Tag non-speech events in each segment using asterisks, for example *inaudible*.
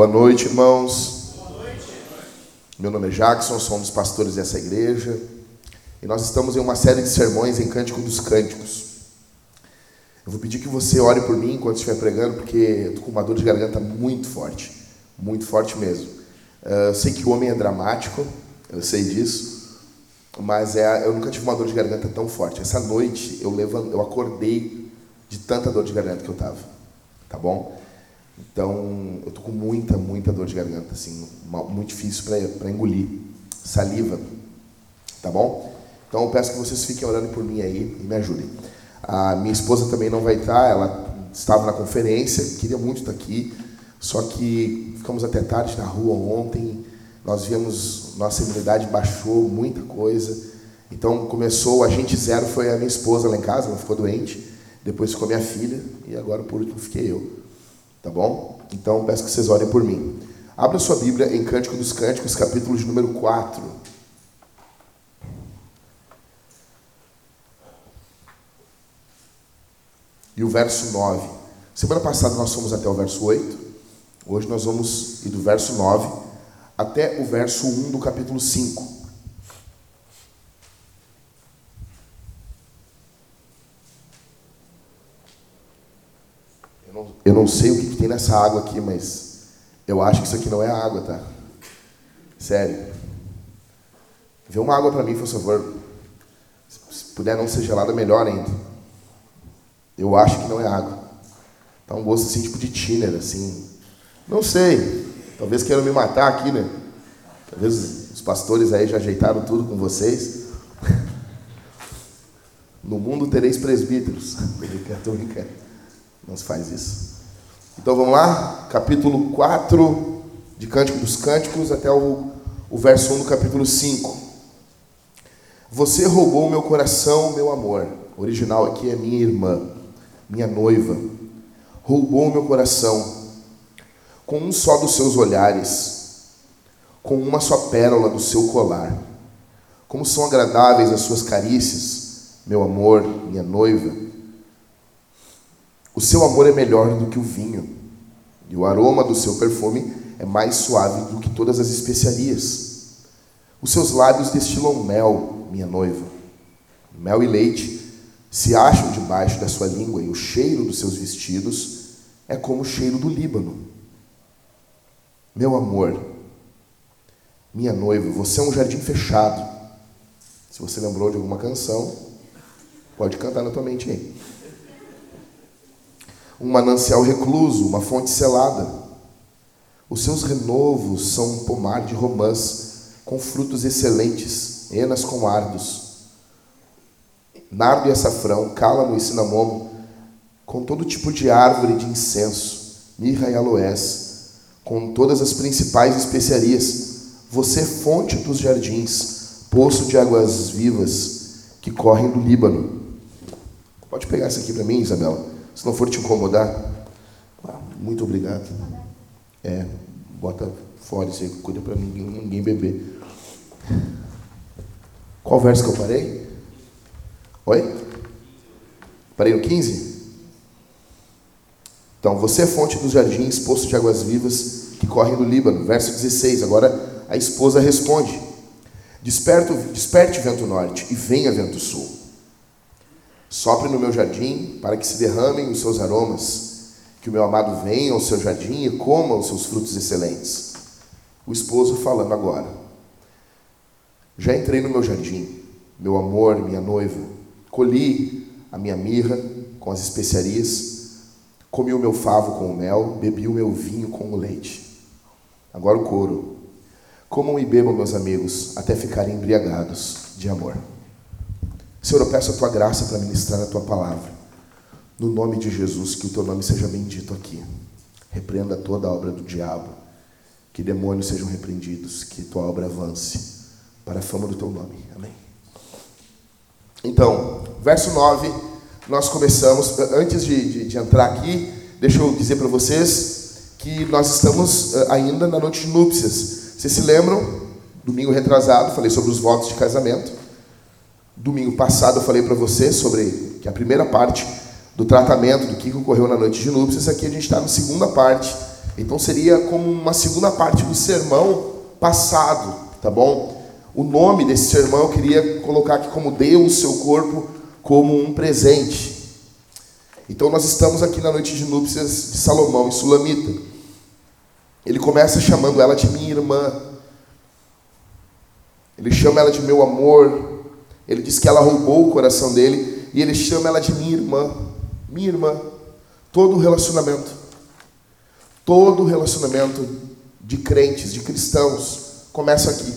Boa noite, irmãos. Boa noite. Meu nome é Jackson, sou um dos pastores dessa igreja. E nós estamos em uma série de sermões em Cântico dos Cânticos. Eu vou pedir que você ore por mim enquanto estiver pregando, porque eu estou com uma dor de garganta muito forte. Muito forte mesmo. Uh, eu sei que o homem é dramático, eu sei disso. Mas é, eu nunca tive uma dor de garganta tão forte. Essa noite eu, eu acordei de tanta dor de garganta que eu estava. Tá bom? Então, eu tô com muita, muita dor de garganta, assim, muito difícil para engolir. Saliva, tá bom? Então, eu peço que vocês fiquem orando por mim aí e me ajudem. A minha esposa também não vai estar, ela estava na conferência, queria muito estar aqui, só que ficamos até tarde na rua ontem, nós vimos, nossa imunidade baixou, muita coisa. Então, começou, a gente zero foi a minha esposa lá em casa, ela ficou doente, depois ficou minha filha, e agora por último fiquei eu. Tá bom? Então peço que vocês orem por mim. Abra sua Bíblia em Cântico dos Cânticos, capítulo de número 4. E o verso 9. Semana passada nós fomos até o verso 8. Hoje nós vamos ir do verso 9 até o verso 1 do capítulo 5. Eu não sei o que, tem nessa água aqui, mas eu acho que isso aqui não é água, tá? Sério. Vê uma água para mim, por favor. Se puder não ser gelada, melhor ainda. Eu acho que não é água. Tá um gosto assim, tipo de tiner, assim. Não sei. Talvez queiram me matar aqui, né? Talvez os pastores aí já ajeitaram tudo com vocês. *laughs* No mundo tereis presbíteros. *laughs* Tô brincando. Não se faz isso. Então vamos lá, capítulo 4 de Cântico dos Cânticos até o, o verso 1 do capítulo 5. Você roubou meu coração, meu amor. O original aqui é minha irmã, minha noiva. Roubou meu coração com um só dos seus olhares, com uma só pérola do seu colar. Como são agradáveis as suas carícias, meu amor, minha noiva. O seu amor é melhor do que o vinho, e o aroma do seu perfume é mais suave do que todas as especiarias. Os seus lábios destilam mel, minha noiva. Mel e leite se acham debaixo da sua língua, e o cheiro dos seus vestidos é como o cheiro do Líbano. Meu amor, minha noiva, você é um jardim fechado. Se você lembrou de alguma canção, pode cantar na tua mente aí um manancial recluso, uma fonte selada. Os seus renovos são um pomar de romãs, com frutos excelentes, enas com ardos. Nardo e açafrão, cálamo e cinamomo, com todo tipo de árvore de incenso, mirra e aloés, com todas as principais especiarias. Você é fonte dos jardins, poço de águas vivas que correm do Líbano. Pode pegar isso aqui para mim, Isabela. Se não for te incomodar, muito obrigado. É, bota fora isso aí, cuida para ninguém, ninguém beber. Qual verso que eu parei? Oi? Parei no 15? Então, você é fonte dos jardins, poço de águas vivas que correm no Líbano. Verso 16. Agora a esposa responde: Desperto, desperte vento norte e venha vento sul. Sopre no meu jardim para que se derramem os seus aromas, que o meu amado venha ao seu jardim e coma os seus frutos excelentes. O esposo falando agora. Já entrei no meu jardim, meu amor, minha noiva, colhi a minha mirra com as especiarias, comi o meu favo com o mel, bebi o meu vinho com o leite. Agora o couro. Comam e bebam, meus amigos, até ficarem embriagados de amor. Senhor, eu peço a tua graça para ministrar a tua palavra. No nome de Jesus, que o teu nome seja bendito aqui. Repreenda toda a obra do diabo. Que demônios sejam repreendidos. Que tua obra avance para a fama do teu nome. Amém. Então, verso 9, nós começamos. Antes de, de, de entrar aqui, deixa eu dizer para vocês que nós estamos eh, ainda na noite de núpcias. Vocês se lembram? Domingo retrasado, falei sobre os votos de casamento. Domingo passado eu falei para você sobre que a primeira parte do tratamento do que ocorreu na noite de núpcias, aqui a gente está na segunda parte Então seria como uma segunda parte do sermão passado, tá bom? O nome desse sermão eu queria colocar aqui como Dê o seu corpo como um presente. Então nós estamos aqui na noite de núpcias de Salomão em Sulamita. Ele começa chamando ela de minha irmã. Ele chama ela de meu amor. Ele diz que ela roubou o coração dele e ele chama ela de minha irmã. Minha irmã. Todo relacionamento, todo relacionamento de crentes, de cristãos, começa aqui.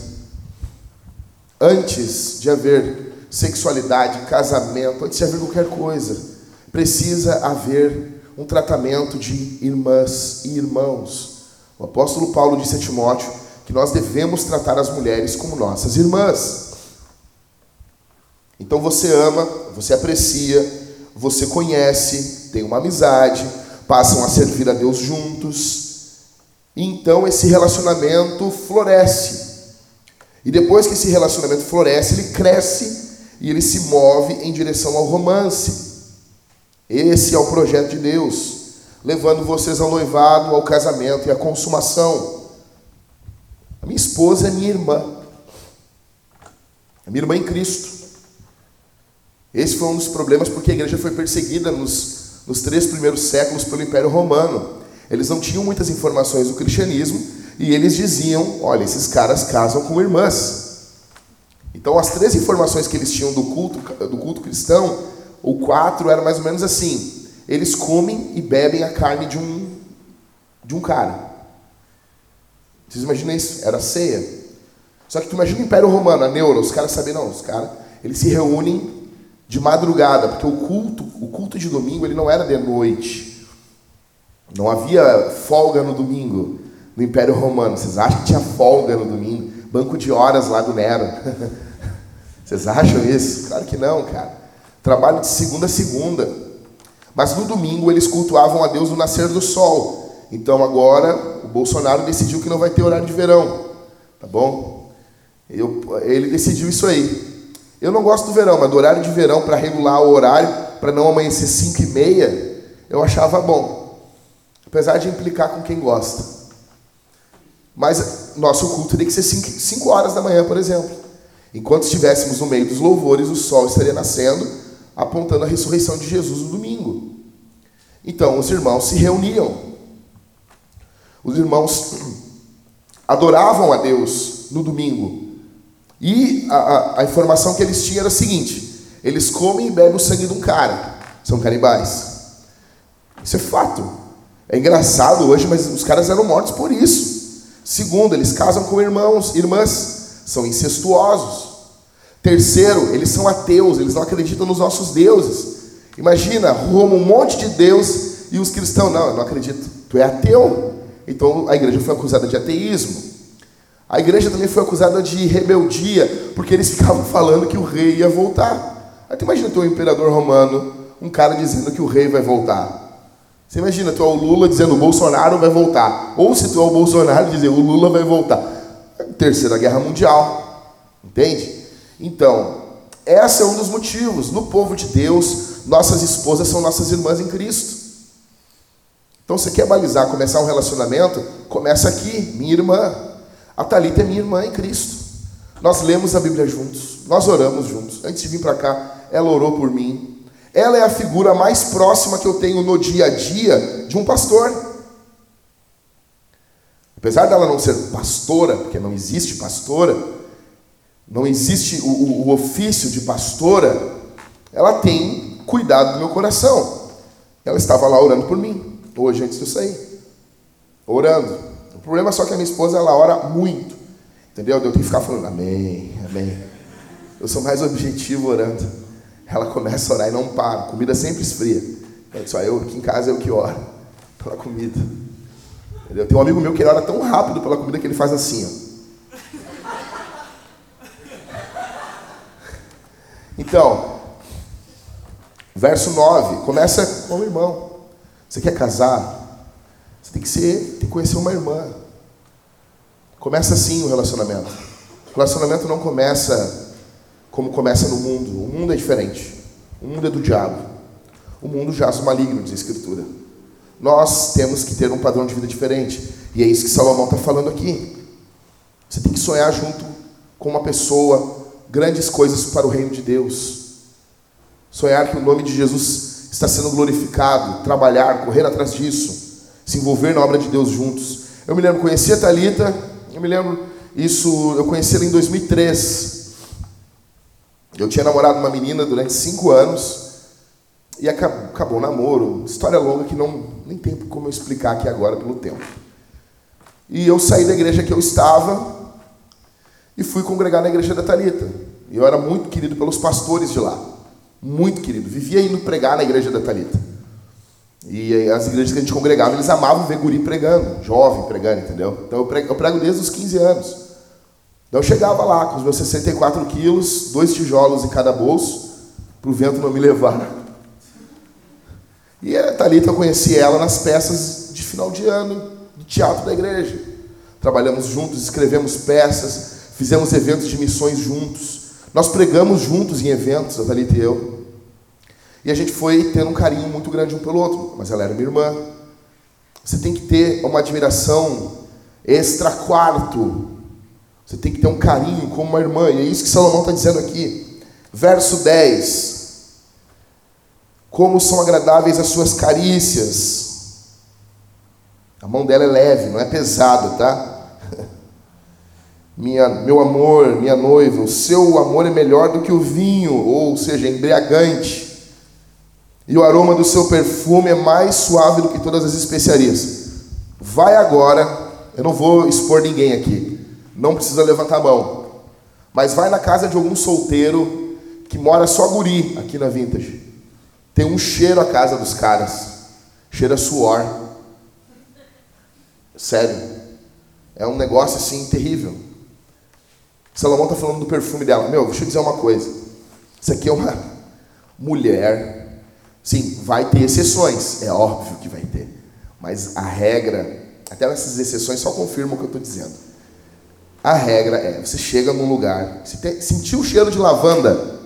Antes de haver sexualidade, casamento, antes de haver qualquer coisa, precisa haver um tratamento de irmãs e irmãos. O apóstolo Paulo disse a Timóteo que nós devemos tratar as mulheres como nossas irmãs. Então você ama, você aprecia, você conhece, tem uma amizade, passam a servir a Deus juntos. E então esse relacionamento floresce. E depois que esse relacionamento floresce, ele cresce e ele se move em direção ao romance. Esse é o projeto de Deus, levando vocês ao noivado, ao casamento e à consumação. A minha esposa é minha irmã. É minha irmã em Cristo. Esse foi um dos problemas porque a igreja foi perseguida nos, nos três primeiros séculos pelo Império Romano. Eles não tinham muitas informações do cristianismo e eles diziam: olha, esses caras casam com irmãs. Então, as três informações que eles tinham do culto, do culto cristão, o quatro era mais ou menos assim: eles comem e bebem a carne de um, de um cara. Vocês imaginam isso? Era ceia. Só que tu imagina o Império Romano, a neuro, os caras sabiam, não, os caras, eles se reúnem de madrugada, porque o culto, o culto de domingo, ele não era de noite. Não havia folga no domingo no Império Romano. Vocês acham que tinha folga no domingo? Banco de horas lá do Nero. *laughs* Vocês acham isso? Claro que não, cara. Trabalho de segunda a segunda. Mas no domingo eles cultuavam a Deus no nascer do sol. Então agora o Bolsonaro decidiu que não vai ter horário de verão. Tá bom? Eu, ele decidiu isso aí. Eu não gosto do verão, mas do horário de verão para regular o horário, para não amanhecer 5 e meia, eu achava bom. Apesar de implicar com quem gosta. Mas nosso culto teria que ser 5 horas da manhã, por exemplo. Enquanto estivéssemos no meio dos louvores, o sol estaria nascendo, apontando a ressurreição de Jesus no domingo. Então, os irmãos se reuniam. Os irmãos *clears throat* adoravam a Deus no domingo. E a, a, a, informação que eles tinham era a seguinte: eles comem e bebem o sangue de um cara, são canibais. Isso é fato. É engraçado hoje, mas os caras eram mortos por isso. Segundo, eles casam com irmãos, irmãs, são incestuosos. Terceiro, eles são ateus, eles não acreditam nos nossos deuses. Imagina, Roma, um monte de Deus e os cristãos, não, eu não acredito. Tu é ateu. Então a igreja foi acusada de ateísmo. A igreja também foi acusada de rebeldia, porque eles *laughs* ficavam falando que o rei ia voltar. Aí tu imagina tu o imperador romano, um cara dizendo que o rei vai voltar. Você imagina tu é o Lula dizendo o Bolsonaro vai voltar. Ou se tu é o Bolsonaro dizer o Lula vai voltar. Terceira Guerra Mundial. Entende? Então, esse é um dos motivos. No povo de Deus, nossas esposas são nossas irmãs em Cristo. Então, você quer balizar, começar um relacionamento? Começa aqui, minha irmã. A Thalita é minha irmã em Cristo. Nós lemos a Bíblia juntos, nós oramos juntos. Antes de vir para cá, ela orou por mim. Ela é a figura mais próxima que eu tenho no dia a dia de um pastor. Apesar dela não ser pastora, porque não existe pastora, não existe o, o, o ofício de pastora, ela tem cuidado do meu coração. Ela estava lá orando por mim, hoje antes de eu sair. Orando. Problema é só que a minha esposa, ela ora muito. Entendeu? Eu tenho que ficar falando amém, amém. Eu sou mais objetivo orando. Ela começa a orar e não para. Comida sempre esfria. Só eu aqui em casa eu que oro pela comida. Entendeu? Tem um amigo meu que ele ora tão rápido pela comida que ele faz assim, ó. Então, verso 9, começa com o irmão. Você quer casar? Você tem que ser, tem que conhecer uma irmã. Começa assim o relacionamento. O relacionamento não começa como começa no mundo. O mundo é diferente. O mundo é do diabo. O mundo jaz o maligno, diz a Escritura. nós temos que ter um padrão de vida diferente. E é isso que Salomão está falando aqui. Você tem que sonhar junto com uma pessoa grandes coisas para o reino de Deus. Sonhar que o nome de Jesus está sendo glorificado, trabalhar, correr atrás disso, se envolver na obra de Deus juntos. Eu me lembro, conheci a Talita, eu me lembro isso, eu conheci ela em 2003. Eu tinha namorado uma menina durante cinco anos e acabou, acabou o namoro. História longa que não nem tem como eu explicar aqui agora pelo tempo. E eu saí da igreja que eu estava e fui congregar na igreja da Talita. E eu era muito querido pelos pastores de lá, muito querido. Vivia indo pregar na igreja da Talita. E as igrejas que a gente congregava, eles amavam ver guri pregando, jovem pregando, entendeu? Então eu prego, eu prego desde os 15 anos. Então eu chegava lá com os meus 64 quilos, dois tijolos em cada bolso, para o vento não me levar. E a Thalita, eu conheci ela nas peças de final de ano do teatro da igreja. Trabalhamos juntos, escrevemos peças, fizemos eventos de missões juntos. Nós pregamos juntos em eventos, a Thalita e eu. E a gente foi tendo um carinho muito grande um pelo outro. Mas ela era minha irmã. Você tem que ter uma admiração extra quarto você tem que ter um carinho como uma irmã, e é isso que Salomão está dizendo aqui. Verso 10: Como são agradáveis as suas carícias. A mão dela é leve, não é pesada, tá? *laughs* Minha, meu amor, minha noiva, o seu amor é melhor do que o vinho, ou seja, embriagante. E o aroma do seu perfume é mais suave do que todas as especiarias. Vai agora, eu não vou expor ninguém aqui não precisa levantar a mão. Mas vai na casa de algum solteiro que mora só guri aqui na Vintage. Tem um cheiro a casa dos caras. Cheira suor. Sério. É um negócio assim terrível. Salomão está falando do perfume dela. Meu, deixa eu dizer uma coisa. Isso aqui é uma mulher. Sim, vai ter exceções. É óbvio que vai ter. Mas a regra, até essas exceções só confirmam o que eu estou dizendo. A regra é: você chega num lugar, se sentiu o cheiro de lavanda,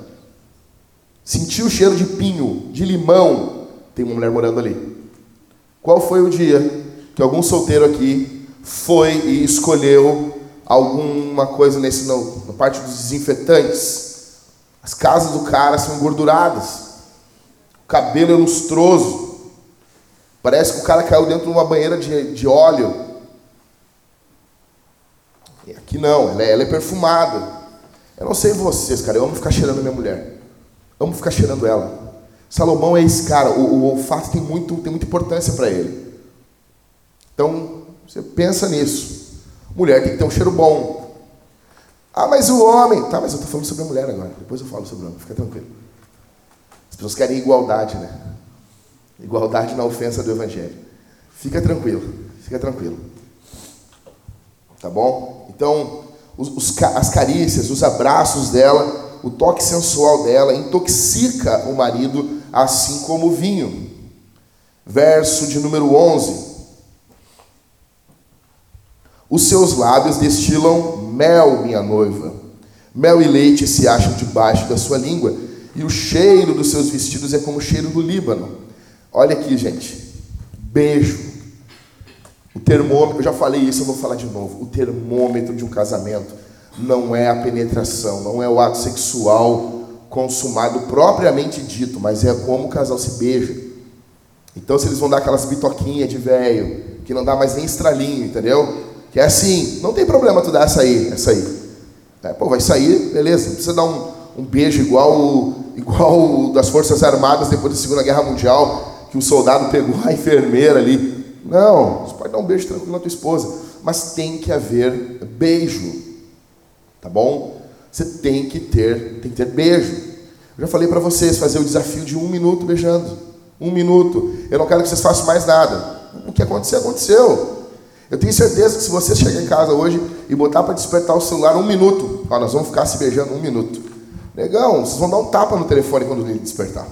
sentiu o cheiro de pinho, de limão, tem uma mulher morando ali. Qual foi o dia que algum solteiro aqui foi e escolheu alguma coisa nesse não, na parte dos desinfetantes? As casas do cara são engorduradas, cabelo é lustroso, parece que o cara caiu dentro de uma banheira de, de óleo. Aqui não, ela é, ela é perfumada. Eu não sei vocês, cara, eu amo ficar cheirando minha mulher. Amo ficar cheirando ela. Salomão é esse cara, o, o olfato tem, muito, tem muita importância para ele. Então, você pensa nisso. Mulher tem que ter um cheiro bom. Ah, mas o homem. Tá, mas eu estou falando sobre a mulher agora. Depois eu falo sobre o homem, fica tranquilo. As pessoas querem igualdade, né? Igualdade na ofensa do Evangelho. Fica tranquilo, fica tranquilo. Tá bom? Então, os, os, as carícias, os abraços dela, o toque sensual dela intoxica o marido, assim como o vinho. Verso de número 11. Os seus lábios destilam mel, minha noiva. Mel e leite se acham debaixo da sua língua, e o cheiro dos seus vestidos é como o cheiro do Líbano. Olha aqui, gente. Beijo. O termômetro, eu já falei isso, eu vou falar de novo. O termômetro de um casamento não é a penetração, não é o ato sexual consumado propriamente dito, mas é como o casal se beija. Então, se eles vão dar aquelas bitoquinhas de velho, que não dá mais nem estralinho, entendeu? Que é assim, não tem problema tu dar essa aí, essa aí. É, pô, vai sair, beleza, não precisa dar um, um beijo igual, igual das Forças Armadas depois da Segunda Guerra Mundial, que o soldado pegou a enfermeira ali, não, você pode dar um beijo tranquilo na tua esposa, mas tem que haver beijo, tá bom? Você tem que ter, tem que ter beijo. Eu já falei para vocês fazer o desafio de um minuto beijando, um minuto. Eu não quero que vocês façam mais nada. O que aconteceu aconteceu. Eu tenho certeza que se você chegar em casa hoje e botar para despertar o celular um minuto, ó, nós vamos ficar se beijando um minuto. Negão, vocês vão dar um tapa no telefone quando ele despertar.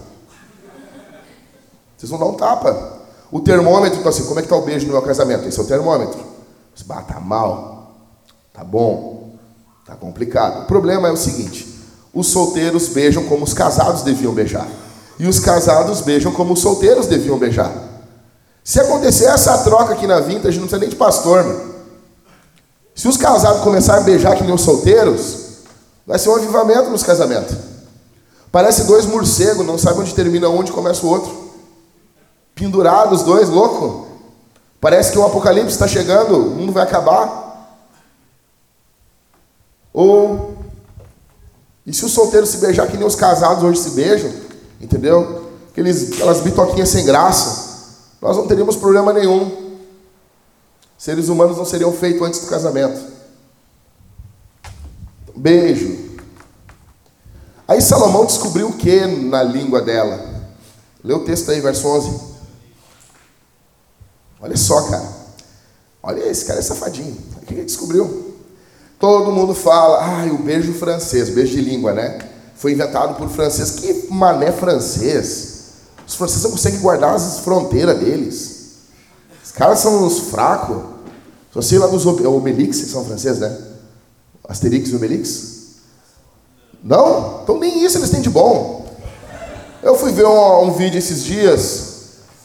Vocês vão dar um tapa. O termômetro, então assim, como é que está o beijo no meu casamento? Esse é o termômetro. Você ah, tá mal, tá bom, tá complicado. O problema é o seguinte: os solteiros beijam como os casados deviam beijar. E os casados beijam como os solteiros deviam beijar. Se acontecer essa troca aqui na Vintage, não precisa nem de pastor, mano. Se os casados começarem a beijar que nem os solteiros, vai ser um avivamento nos casamentos. Parece dois morcegos, não sabe onde termina um, onde começa o outro. Pendurados, dois, louco. Parece que o apocalipse está chegando, o mundo vai acabar. Ou, e se os solteiros se beijar que nem os casados hoje se beijam, entendeu? Aqueles, aquelas bitoquinhas sem graça, nós não teríamos problema nenhum. Seres humanos não seriam feitos antes do casamento. Beijo. Aí Salomão descobriu o que na língua dela? Lê o texto aí, verso 11. Olha só, cara. Olha esse cara é safadinho. O que ele descobriu? Todo mundo fala, ai, o beijo francês, beijo de língua, né? Foi inventado por francês. Que mané francês? Os franceses não conseguem guardar as fronteiras deles. Os caras são uns fracos. Só sei lá dos Obelix, que são franceses, né? Asterix e Obelix. Não? Então nem isso eles têm de bom. Eu fui ver um, um vídeo esses dias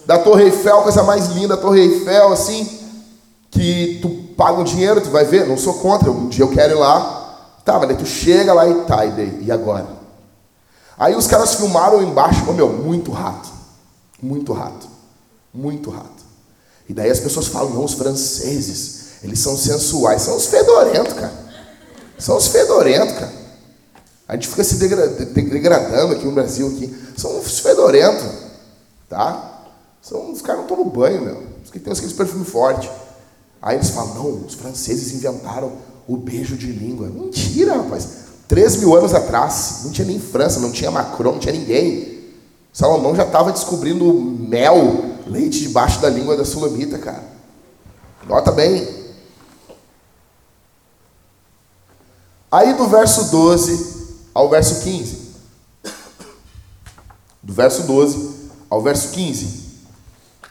da Torre Eiffel, coisa mais linda, a Torre Eiffel, assim, que tu paga um dinheiro, tu vai ver, não sou contra, um dia eu quero ir lá. Tá, mas daí tu chega lá e tá, e, daí, e agora? Aí os caras filmaram embaixo, oh, meu, muito rato. Muito rato. Muito rato. E daí as pessoas falam, não, os franceses, eles são sensuais. São os fedorentos, cara. São os fedorentos, cara. A gente fica se degradando aqui no Brasil. Aqui. São os fedorentos. Tá? São, os caras não tomam banho, meu. Os que tem aqueles perfumes fortes. Aí eles falam, não, os franceses inventaram o beijo de língua. Mentira, rapaz. Três mil anos atrás, não tinha nem França, não tinha Macron, não tinha ninguém. Salomão já estava descobrindo mel, leite debaixo da língua da sulamita, cara. Nota bem. Aí do verso 12 ao verso 15. Do verso 12 ao verso 15.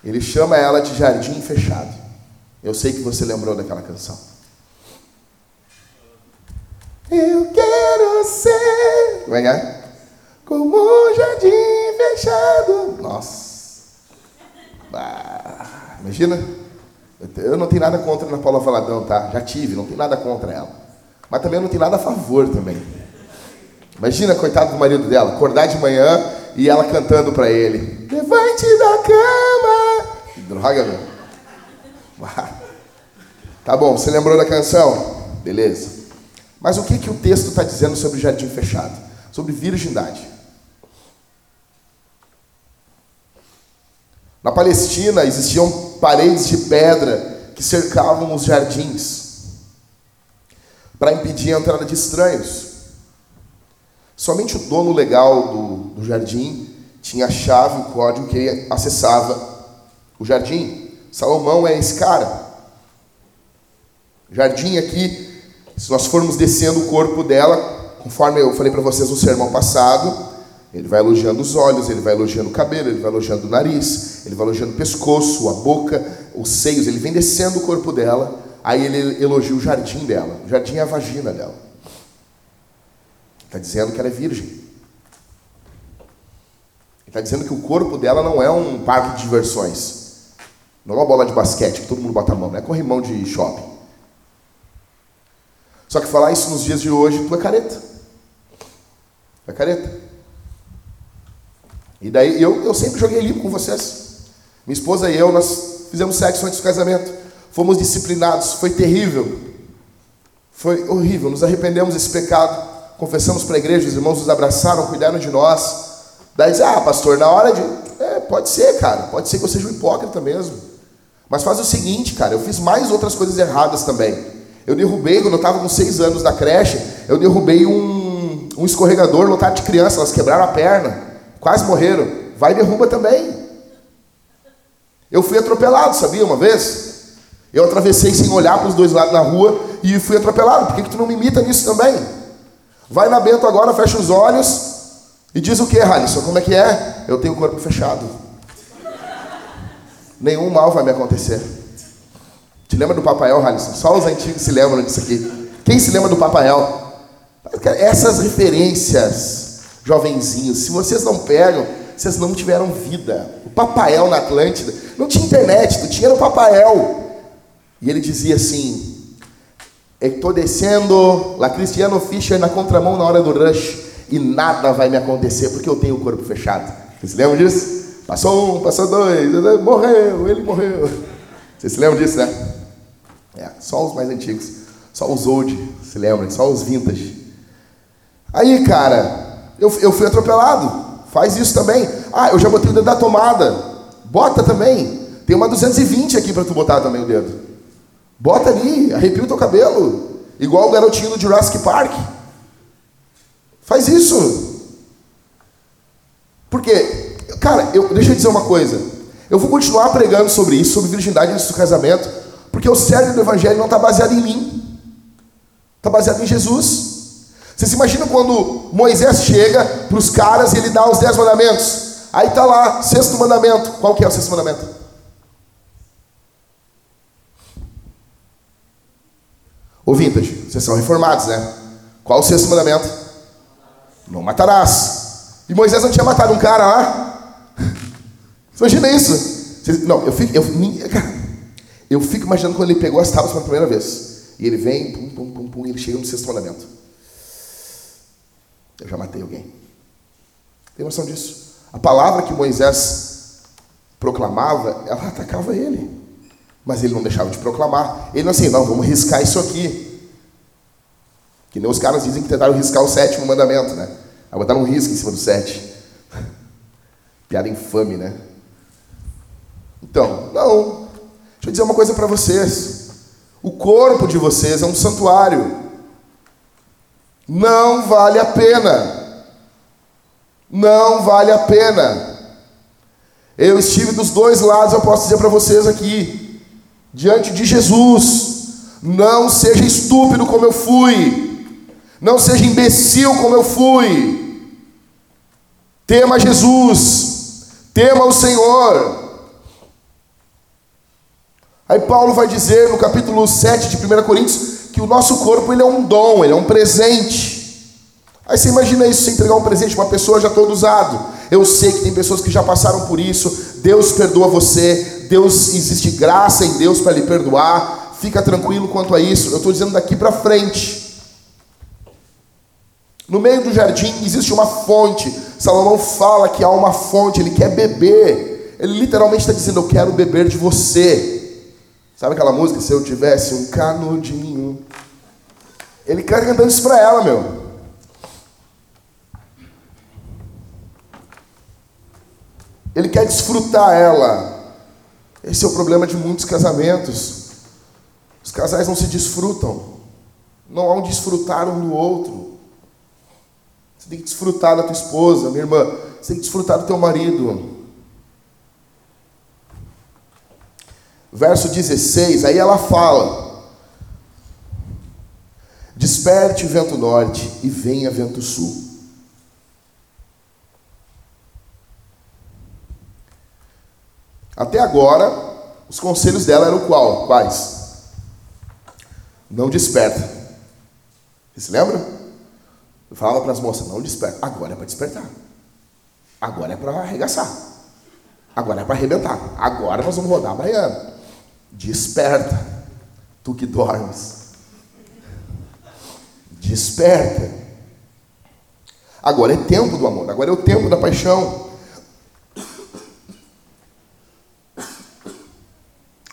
Ele chama ela de jardim fechado. Eu sei que você lembrou daquela canção. Eu quero ser. Como é que é? Como um jardim fechado. Nossa. Ah, imagina. Eu não tenho nada contra a Ana Paula Valadão, tá? Já tive, não tenho nada contra ela. Mas também não tenho nada a favor também. Imagina, coitado do marido dela, acordar de manhã e ela cantando para ele: Levante da cama. Que droga, meu. Tá bom, você lembrou da canção? Beleza. Mas o que, que o texto está dizendo sobre jardim fechado? Sobre virgindade. Na Palestina existiam paredes de pedra que cercavam os jardins para impedir a entrada de estranhos. Somente o dono legal do, do jardim tinha a chave, o código que acessava o jardim. Salomão é esse cara. Jardim aqui se nós formos descendo o corpo dela, conforme eu falei para vocês no sermão passado, ele vai elogiando os olhos, ele vai elogiando o cabelo, ele vai elogiando o nariz, ele vai elogiando o pescoço, a boca, os seios, ele vem descendo o corpo dela, aí ele elogia o jardim dela. O jardim é a vagina dela. Está dizendo que ela é virgem. Está dizendo que o corpo dela não é um parque de diversões. Não é uma bola de basquete que todo mundo bota a mão, não é corrimão de shopping. Só que falar isso nos dias de hoje, tu é careta. É careta. E daí eu, eu sempre joguei limpo com vocês. Minha esposa e eu, nós fizemos sexo antes do casamento. Fomos disciplinados, foi terrível. Foi horrível, nos arrependemos desse pecado. Confessamos para a igreja, os irmãos nos abraçaram, cuidaram de nós. Daí diz, ah, pastor, na hora de. É, pode ser, cara. Pode ser que eu seja um hipócrita mesmo. Mas faz o seguinte, cara, eu fiz mais outras coisas erradas também. Eu derrubei, quando eu estava com seis anos na creche, eu derrubei um, um escorregador lotado de crianças, elas quebraram a perna, quase morreram. Vai derruba também. Eu fui atropelado, sabia, uma vez? Eu atravessei sem olhar para os dois lados na rua e fui atropelado. Por que, que tu não me imita nisso também? Vai na Bento agora, fecha os olhos e diz o que, Halisson? Como é que é? Eu tenho o corpo fechado. Nenhum mal vai me acontecer. Te lembra do Papael, Halisson? Só os antigos se lembram disso aqui. Quem se lembra do Papael? Essas referências, jovenzinhos, se vocês não pegam, vocês não tiveram vida. O Papael na Atlântida, não tinha internet, tu tinha o Papael. E ele dizia assim: Estou descendo, La Cristiano Fischer na contramão na hora do rush, e nada vai me acontecer, porque eu tenho o corpo fechado. Vocês se lembram disso? Passou um, passou dois, morreu, ele morreu. Vocês se lembram disso, né? É, só os mais antigos, só os old, se lembram, só os vintage. Aí, cara, eu, eu fui atropelado. Faz isso também. Ah, eu já botei o dedo da tomada. Bota também. Tem uma 220 aqui para tu botar também o dedo. Bota ali, arrepia o teu cabelo. Igual o garotinho do Jurassic Park. Faz isso. Porque, cara, eu, deixa eu dizer uma coisa. Eu vou continuar pregando sobre isso, sobre virgindade antes do casamento, porque o cerne do evangelho não está baseado em mim. Está baseado em Jesus. Você se imagina quando Moisés chega para os caras e ele dá os dez mandamentos. Aí está lá, sexto mandamento. Qual que é o sexto mandamento? Vintage, vocês são reformados, né? Qual o sexto mandamento? Não matarás. E Moisés não tinha matado um cara lá? *laughs* Imagina isso. Não, eu fico, eu, eu fico imaginando quando ele pegou as tábuas pela primeira vez. E ele vem, pum, pum, pum, pum, e ele chega no sexto mandamento. Eu já matei alguém. Tem noção disso? A palavra que Moisés proclamava, ela atacava ele. Mas ele não deixava de proclamar. Ele não assim, não, vamos riscar isso aqui. Que nem os caras dizem que tentaram riscar o sétimo mandamento, né? Aí botaram um risco em cima do sete. *laughs* Piada infame, né? Então, não. Deixa eu dizer uma coisa para vocês. O corpo de vocês é um santuário. Não vale a pena. Não vale a pena. Eu estive dos dois lados, eu posso dizer para vocês aqui, diante de Jesus. Não seja estúpido como eu fui. Não seja imbecil como eu fui. Tema Jesus. Tema o Senhor. Aí Paulo vai dizer no capítulo 7 de 1 Coríntios que o nosso corpo ele é um dom, ele é um presente. Aí você imagina isso, você entregar um presente para uma pessoa já todo usado. Eu sei que tem pessoas que já passaram por isso. Deus perdoa você. Deus existe graça em Deus para lhe perdoar. Fica tranquilo quanto a isso. Eu estou dizendo daqui para frente. No meio do jardim existe uma fonte. Salomão fala que há uma fonte, ele quer beber. Ele literalmente está dizendo: Eu quero beber de você. Sabe aquela música? Se eu tivesse um canudinho. Ele quer cantando isso para ela, meu. Ele quer desfrutar ela. Esse é o problema de muitos casamentos. Os casais não se desfrutam. Não há um desfrutar um do outro. Você tem que desfrutar da tua esposa, minha irmã. Você tem que desfrutar do teu marido. verso 16, aí ela fala: Desperte o vento norte e venha vento sul. Até agora, os conselhos dela eram qual? Quais? Não desperta. Você se lembra? Eu falava para as moças, não desperta. Agora é para despertar. Agora é para arregaçar. Agora é para arrebentar. Agora nós vamos rodar a baiana. Desperta, tu que dormes. Desperta. Agora é tempo do amor, agora é o tempo da paixão.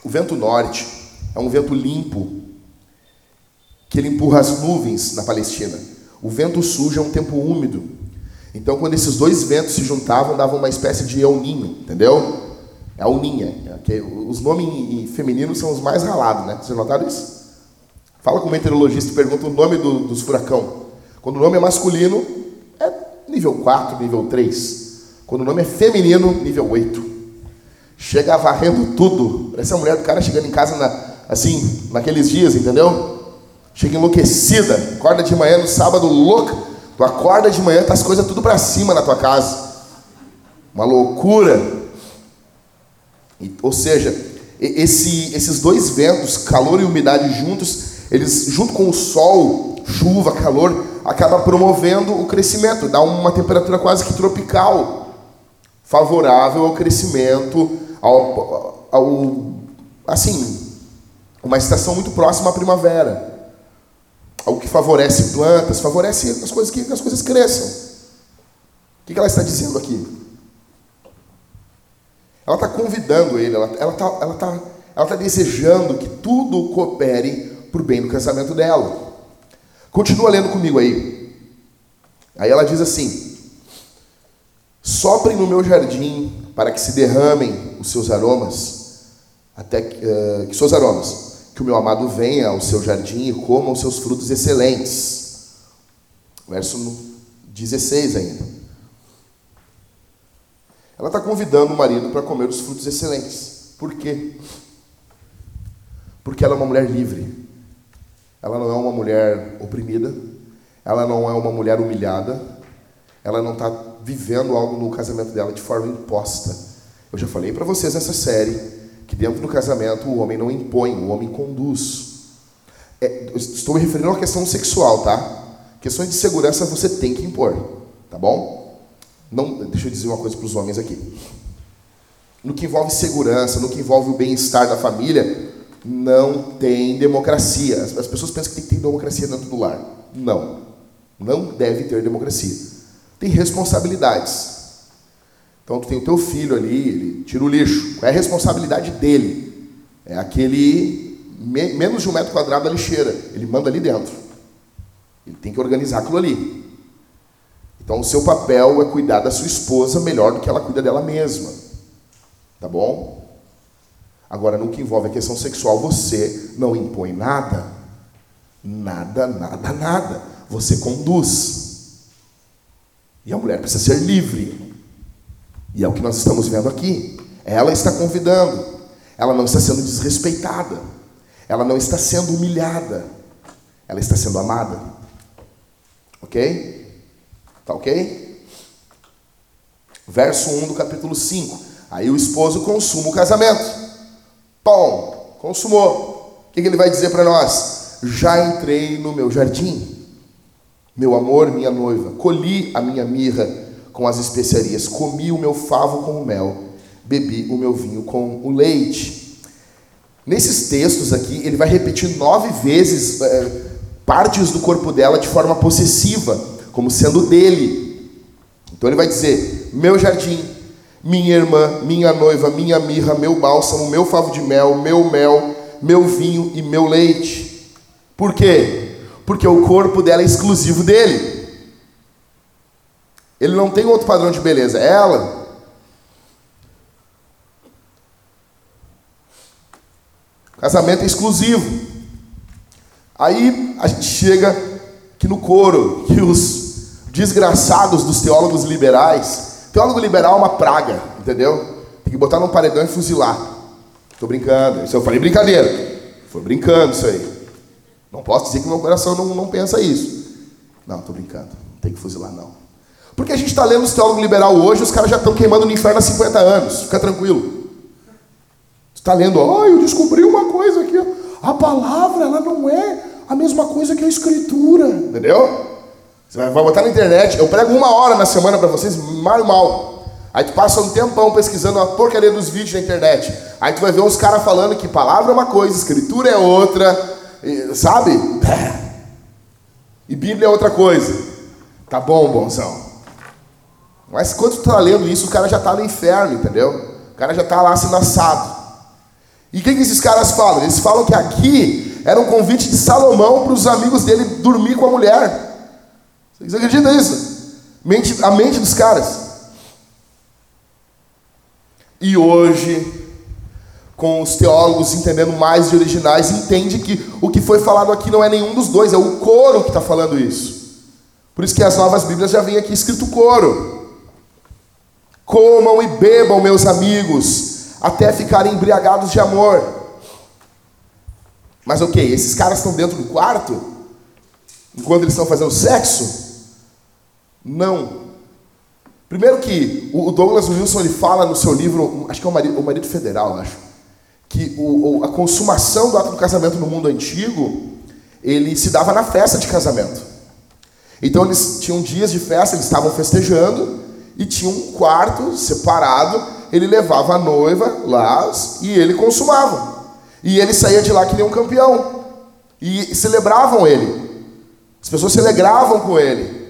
O vento norte é um vento limpo, que ele empurra as nuvens na Palestina. O vento sul é um tempo úmido. Então, quando esses dois ventos se juntavam, davam uma espécie de El Ninho, entendeu? É uninha. Que os nomes femininos são os mais ralados, né? Vocês notaram isso? Fala com o meteorologista e pergunta o nome do, dos furacão. Quando o nome é masculino, é nível 4, nível 3. Quando o nome é feminino, nível 8. Chega varrendo tudo. Parece a mulher do cara chegando em casa na, assim, naqueles dias, entendeu? Chega enlouquecida. Acorda de manhã no sábado louca. Tu acorda de manhã, tá as coisas tudo para cima na tua casa. Uma loucura. Ou seja, esse, esses dois ventos, calor e umidade juntos, eles junto com o sol, chuva, calor, acaba promovendo o crescimento, dá uma temperatura quase que tropical. Favorável ao crescimento, ao, ao assim, uma estação muito próxima à primavera. Algo que favorece plantas, favorece as coisas que as coisas cresçam. O que ela está dizendo aqui? Ela está convidando ele, ela está ela tá, ela tá, ela tá desejando que tudo coopere para o bem do casamento dela. Continua lendo comigo aí. Aí ela diz assim: Soprem no meu jardim para que se derramem os seus aromas, até que, uh, que seus aromas, que o meu amado venha ao seu jardim e coma os seus frutos excelentes. Verso 16 ainda. Ela está convidando o marido para comer os frutos excelentes. Por quê? Porque ela é uma mulher livre. Ela não é uma mulher oprimida. Ela não é uma mulher humilhada. Ela não está vivendo algo no casamento dela de forma imposta. Eu já falei para vocês nessa série que dentro do casamento o homem não impõe, o homem conduz. É, estou me referindo a uma questão sexual, tá? Questões de segurança você tem que impor, tá bom? Não, deixa eu dizer uma coisa para os homens aqui. No que envolve segurança, no que envolve o bem-estar da família, não tem democracia. As, as pessoas pensam que tem que ter democracia dentro do lar. Não. Não deve ter democracia. Tem responsabilidades. Então tu tem o teu filho ali, ele tira o lixo. Qual é a responsabilidade dele? É aquele me, menos de um metro quadrado da lixeira. Ele manda ali dentro. Ele tem que organizar aquilo ali. Então, o seu papel é cuidar da sua esposa melhor do que ela cuida dela mesma. Tá bom? Agora, no que envolve a questão sexual, você não impõe nada. Nada, nada, nada. Você conduz. E a mulher precisa ser livre. E é o que nós estamos vendo aqui. Ela está convidando. Ela não está sendo desrespeitada. Ela não está sendo humilhada. Ela está sendo amada. Ok? Tá ok? Verso 1 do capítulo 5. Aí o esposo consuma o casamento. Pão, consumou. O que ele vai dizer para nós? Já entrei no meu jardim, meu amor, minha noiva. Colhi a minha mirra com as especiarias. Comi o meu favo com o mel. Bebi o meu vinho com o leite. Nesses textos aqui, ele vai repetir nove vezes é, partes do corpo dela de forma possessiva como sendo dele. Então ele vai dizer: meu jardim, minha irmã, minha noiva, minha mirra, meu bálsamo, meu favo de mel, meu mel, meu vinho e meu leite. Por quê? Porque o corpo dela é exclusivo dele. Ele não tem outro padrão de beleza, é ela. Casamento é exclusivo. Aí a gente chega aqui no coro, que os desgraçados dos teólogos liberais. Teólogo liberal é uma praga, entendeu? Tem que botar num paredão e fuzilar. Estou brincando. Isso eu falei brincadeira. Foi brincando isso aí. Não posso dizer que meu coração não, não pensa isso. Não, estou brincando. Não tem que fuzilar, não. Porque a gente está lendo os teólogos liberal hoje, os caras já estão queimando no inferno há 50 anos. Fica tranquilo. Está lendo, oh, eu descobri uma coisa aqui. A palavra, ela não é a mesma coisa que a escritura. Entendeu? Você vai botar na internet, eu prego uma hora na semana para vocês, mal mal. Aí tu passa um tempão pesquisando a porcaria dos vídeos na internet. Aí tu vai ver uns caras falando que palavra é uma coisa, escritura é outra, sabe? E Bíblia é outra coisa. Tá bom, bonzão. Mas quando tu tá lendo isso, o cara já tá no inferno, entendeu? O cara já tá lá sendo assado. E o que, que esses caras falam? Eles falam que aqui era um convite de Salomão para os amigos dele dormir com a mulher. Vocês acreditam nisso? Mente, a mente dos caras. E hoje, com os teólogos entendendo mais de originais, entende que o que foi falado aqui não é nenhum dos dois, é o coro que está falando isso. Por isso que as novas Bíblias já vêm aqui escrito coro. Comam e bebam, meus amigos, até ficarem embriagados de amor. Mas ok, esses caras estão dentro do quarto, enquanto eles estão fazendo sexo? Não. Primeiro que o Douglas Wilson ele fala no seu livro, acho que é o Marido, o marido Federal, acho, que o, a consumação do ato do casamento no mundo antigo, ele se dava na festa de casamento. Então eles tinham dias de festa, eles estavam festejando, e tinha um quarto separado, ele levava a noiva lá e ele consumava. E ele saía de lá que nem um campeão. E celebravam ele. As pessoas se alegravam com ele.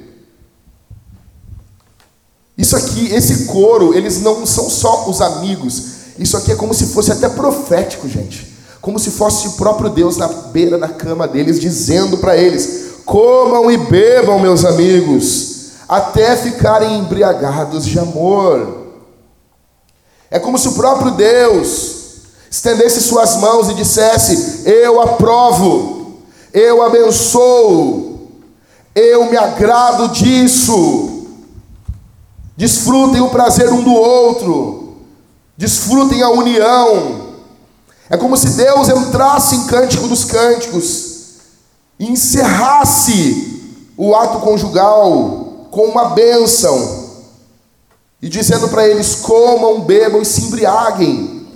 Isso aqui, esse coro, eles não são só os amigos. Isso aqui é como se fosse até profético, gente. Como se fosse o próprio Deus na beira da cama deles, dizendo para eles: comam e bebam, meus amigos até ficarem embriagados de amor. É como se o próprio Deus estendesse suas mãos e dissesse: Eu aprovo, eu abençoo, eu me agrado disso. Desfrutem o prazer um do outro, desfrutem a união. É como se Deus entrasse em Cântico dos Cânticos e encerrasse o ato conjugal com uma bênção e dizendo para eles: comam, bebam e se embriaguem.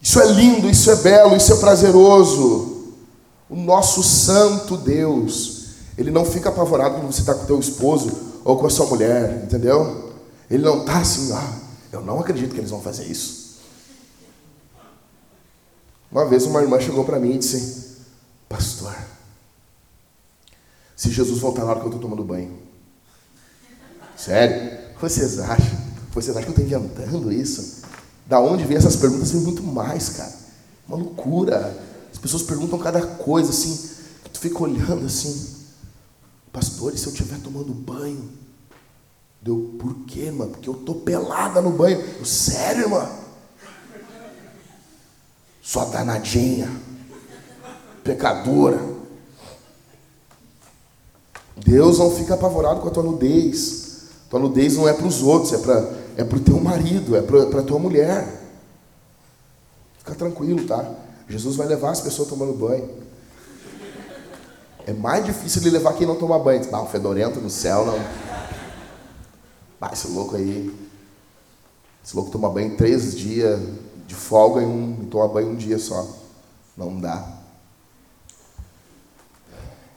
Isso é lindo, isso é belo, isso é prazeroso. O nosso santo Deus, ele não fica apavorado quando você está com o teu esposo ou com a sua mulher, entendeu? Ele não está assim, ah, eu não acredito que eles vão fazer isso. Uma vez uma irmã chegou para mim e disse: Pastor, se Jesus voltar na hora que eu estou tomando banho, Sério? Vocês acham? Vocês acham que eu estou inventando isso? Da onde vem essas perguntas? Vem muito mais, cara. Uma loucura. As pessoas perguntam cada coisa assim. Tu fica olhando assim. Pastor, e se eu estiver tomando banho? Deu, por quê, irmã? Porque eu tô pelada no banho. Eu, sério, irmã? Sua danadinha. Pecadora. Deus não fica apavorado com a tua nudez. Tua nudez não é para os outros, é para é o teu marido, é para tua mulher. Fica tranquilo, tá? Jesus vai levar as pessoas tomando banho. É mais difícil ele levar quem não toma banho. Ah, um fedorento no céu, não. Ah, esse louco aí. Esse louco toma banho três dias de folga e, um, toma banho um dia só. Não dá.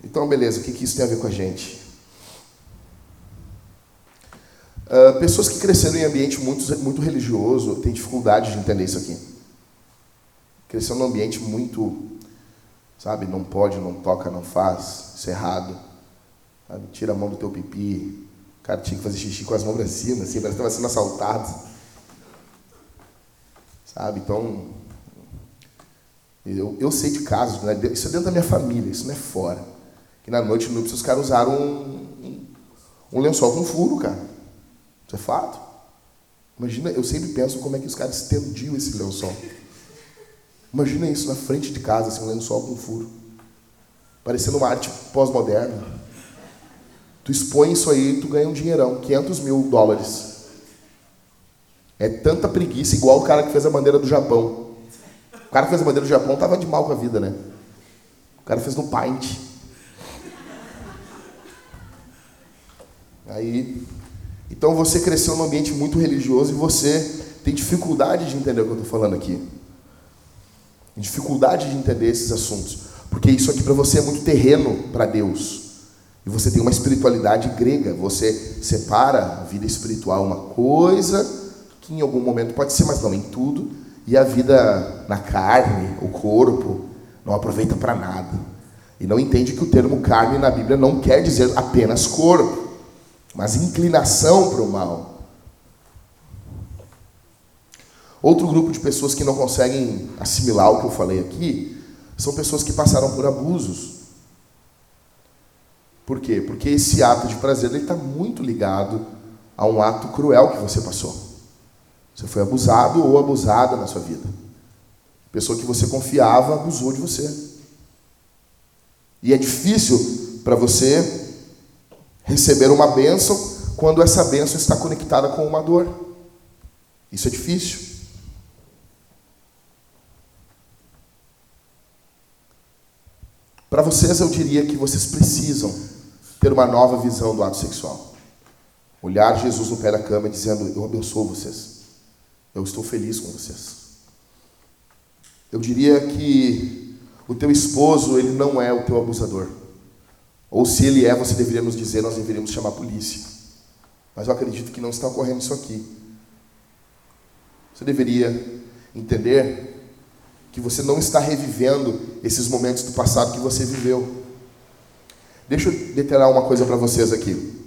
Então, beleza, o que, que isso tem a ver com a gente? Uh, pessoas que cresceram em ambiente muito, muito religioso têm dificuldade de entender isso aqui. Cresceu num ambiente muito, sabe, não pode, não toca, não faz, isso é errado. Sabe? Tira a mão do teu pipi. O cara tinha que fazer xixi com as mãos para cima, assim, parece que estava sendo assaltado. Sabe, então. Eu, eu sei de casos, né? isso é dentro da minha família, isso não é fora. Que na noite no os caras usaram um, um, lençol com furo, cara. Isso é fato. Imagina, eu sempre penso como é que os caras estendiam esse lençol. Imagina isso na frente de casa, assim, um lençol com furo. Parecendo uma arte pós-moderna. Tu expõe isso aí, tu ganha um dinheirão, 500 mil dólares. É tanta preguiça, igual o cara que fez a bandeira do Japão. O cara que fez a bandeira do Japão tava de mal com a vida, né? O cara fez no Paint. Aí então você cresceu num ambiente muito religioso e você tem dificuldade de entender o que eu estou falando aqui. Dificuldade de entender esses assuntos. Porque isso aqui para você é muito terreno para Deus. E você tem uma espiritualidade grega. Você separa a vida espiritual uma coisa que em algum momento pode ser, mas não em tudo. E a vida na carne, o corpo, não aproveita para nada. E não entende que o termo carne na Bíblia não quer dizer apenas corpo mas inclinação para o mal. Outro grupo de pessoas que não conseguem assimilar o que eu falei aqui são pessoas que passaram por abusos. Por quê? Porque esse ato de prazer está muito ligado a um ato cruel que você passou. Você foi abusado ou abusada na sua vida. A pessoa que você confiava abusou de você. E é difícil para você receber uma bênção quando essa bênção está conectada com uma dor. Isso é difícil. Para vocês, eu diria que vocês precisam ter uma nova visão do ato sexual. Olhar Jesus no pé da cama dizendo: Eu abençoo vocês. Eu estou feliz com vocês. Eu diria que o teu esposo, ele não é o teu abusador. Ou se ele é, você deveria nos dizer, nós deveríamos chamar a polícia. Mas eu acredito que não está ocorrendo isso aqui. Você deveria entender que você não está revivendo esses momentos do passado que você viveu. Deixa eu detalhar uma coisa para vocês aqui.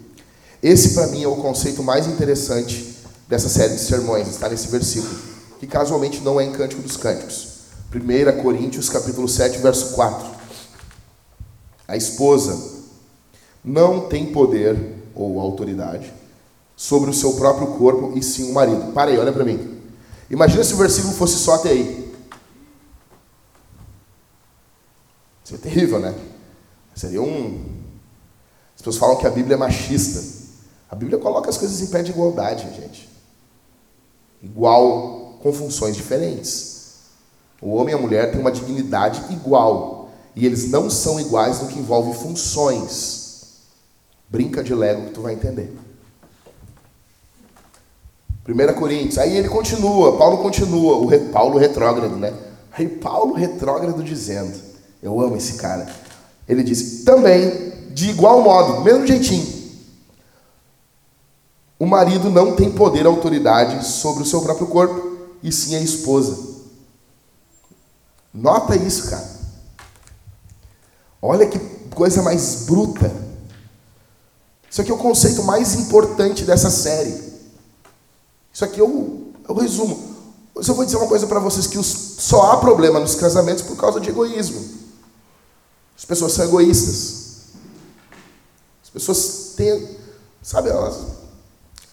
Esse, para mim, é o conceito mais interessante dessa série de sermões, está nesse versículo, que casualmente não é em Cântico dos Cânticos. 1 Coríntios, capítulo 7, verso 4. A esposa não tem poder ou autoridade sobre o seu próprio corpo e sim o marido. Para aí, olha para mim. Imagina se o versículo fosse só até aí. Seria terrível, né? Seria um. As pessoas falam que a Bíblia é machista. A Bíblia coloca as coisas em pé de igualdade, gente. Igual com funções diferentes. O homem e a mulher têm uma dignidade igual. E eles não são iguais no que envolve funções. Brinca de Lego que tu vai entender. 1 Coríntios, aí ele continua, Paulo continua, o re, Paulo retrógrado, né? Aí Paulo retrógrado dizendo, eu amo esse cara. Ele diz, também, de igual modo, mesmo jeitinho, o marido não tem poder autoridade sobre o seu próprio corpo, e sim a esposa. Nota isso, cara. Olha que coisa mais bruta. Isso aqui é o conceito mais importante dessa série. Isso aqui é é o resumo. Eu só vou dizer uma coisa para vocês: que os, só há problema nos casamentos por causa de egoísmo. As pessoas são egoístas. As pessoas têm, sabe, elas,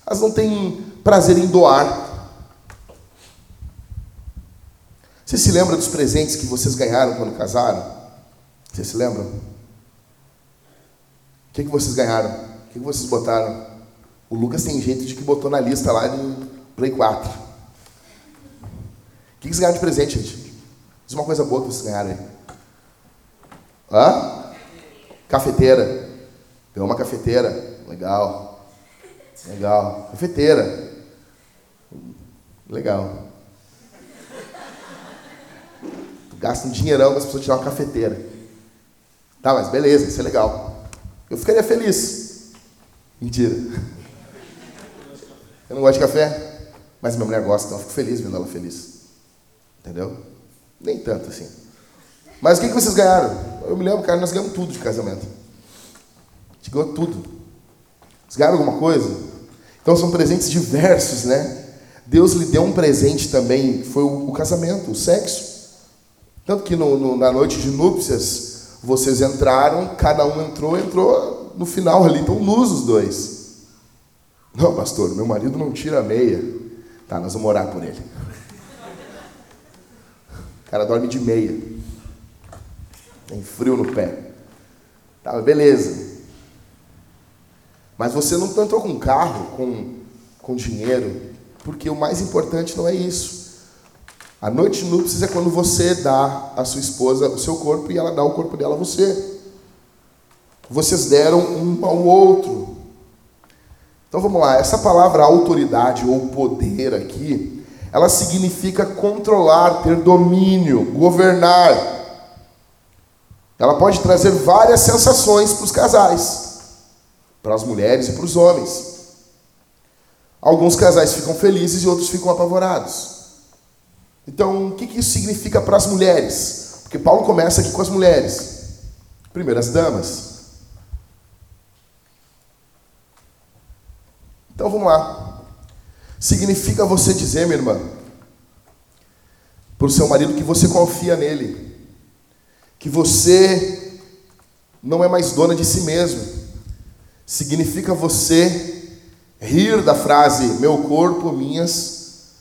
elas não têm prazer em doar. Você se lembra dos presentes que vocês ganharam quando casaram? Vocês se lembram? O que, que vocês ganharam? O que, que vocês botaram? O Lucas tem jeito de que botou na lista lá de Play 4. O que vocês ganharam de presente, gente? Diz uma coisa boa que vocês ganharam aí. Hã? Cafeteira. Deu uma cafeteira. Legal. Legal. Cafeteira. Legal. Tu gasta um dinheirão para as pessoas te dar uma cafeteira. Tá, mas beleza, isso é legal. Eu ficaria feliz. Mentira. Eu não gosto de café? Mas minha mulher gosta, então eu fico feliz vendo ela feliz. Entendeu? Nem tanto assim. Mas o que, que vocês ganharam? Eu me lembro, cara, nós ganhamos tudo de casamento. A gente ganhou tudo. Vocês ganharam alguma coisa? Então são presentes diversos, né? Deus lhe deu um presente também, foi o, o casamento, o sexo. Tanto que no, no, na noite de núpcias, vocês entraram, cada um entrou, entrou no final ali, estão nus os dois. Não, pastor, meu marido não tira a meia. Tá, nós vamos orar por ele. O cara dorme de meia. Tem frio no pé. Tá, beleza. Mas você não entrou com carro, com, com dinheiro, porque o mais importante não é isso. A noite núpcias é quando você dá à sua esposa o seu corpo e ela dá o corpo dela a você. Vocês deram um ao outro. Então vamos lá, essa palavra autoridade ou poder aqui, ela significa controlar, ter domínio, governar. Ela pode trazer várias sensações para os casais, para as mulheres e para os homens. Alguns casais ficam felizes e outros ficam apavorados. Então, o que isso significa para as mulheres? Porque Paulo começa aqui com as mulheres. Primeiras damas. Então vamos lá. Significa você dizer, minha irmã, para o seu marido que você confia nele, que você não é mais dona de si mesmo. Significa você rir da frase meu corpo, minhas.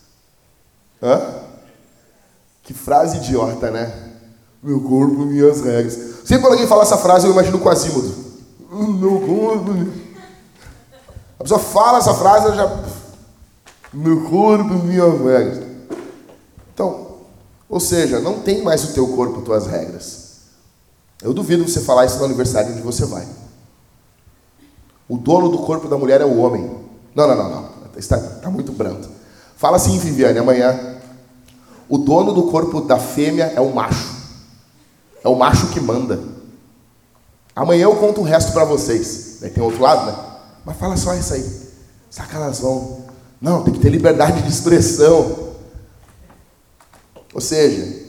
Hã? Que frase idiota, né? Meu corpo, minhas regras. Sempre quando alguém fala essa frase, eu imagino o Quasímodo. Meu corpo. A pessoa fala essa frase, ela já. Meu corpo, minhas regras. Então, ou seja, não tem mais o teu corpo, tuas regras. Eu duvido você falar isso no aniversário onde você vai. O dono do corpo da mulher é o homem. Não, não, não, não. Está, está muito branco. Fala assim, Viviane, amanhã. O dono do corpo da fêmea é o macho. É o macho que manda. Amanhã eu conto o resto para vocês. Daí tem outro lado, né? Mas fala só isso aí. Que elas vão. Não, tem que ter liberdade de expressão. Ou seja,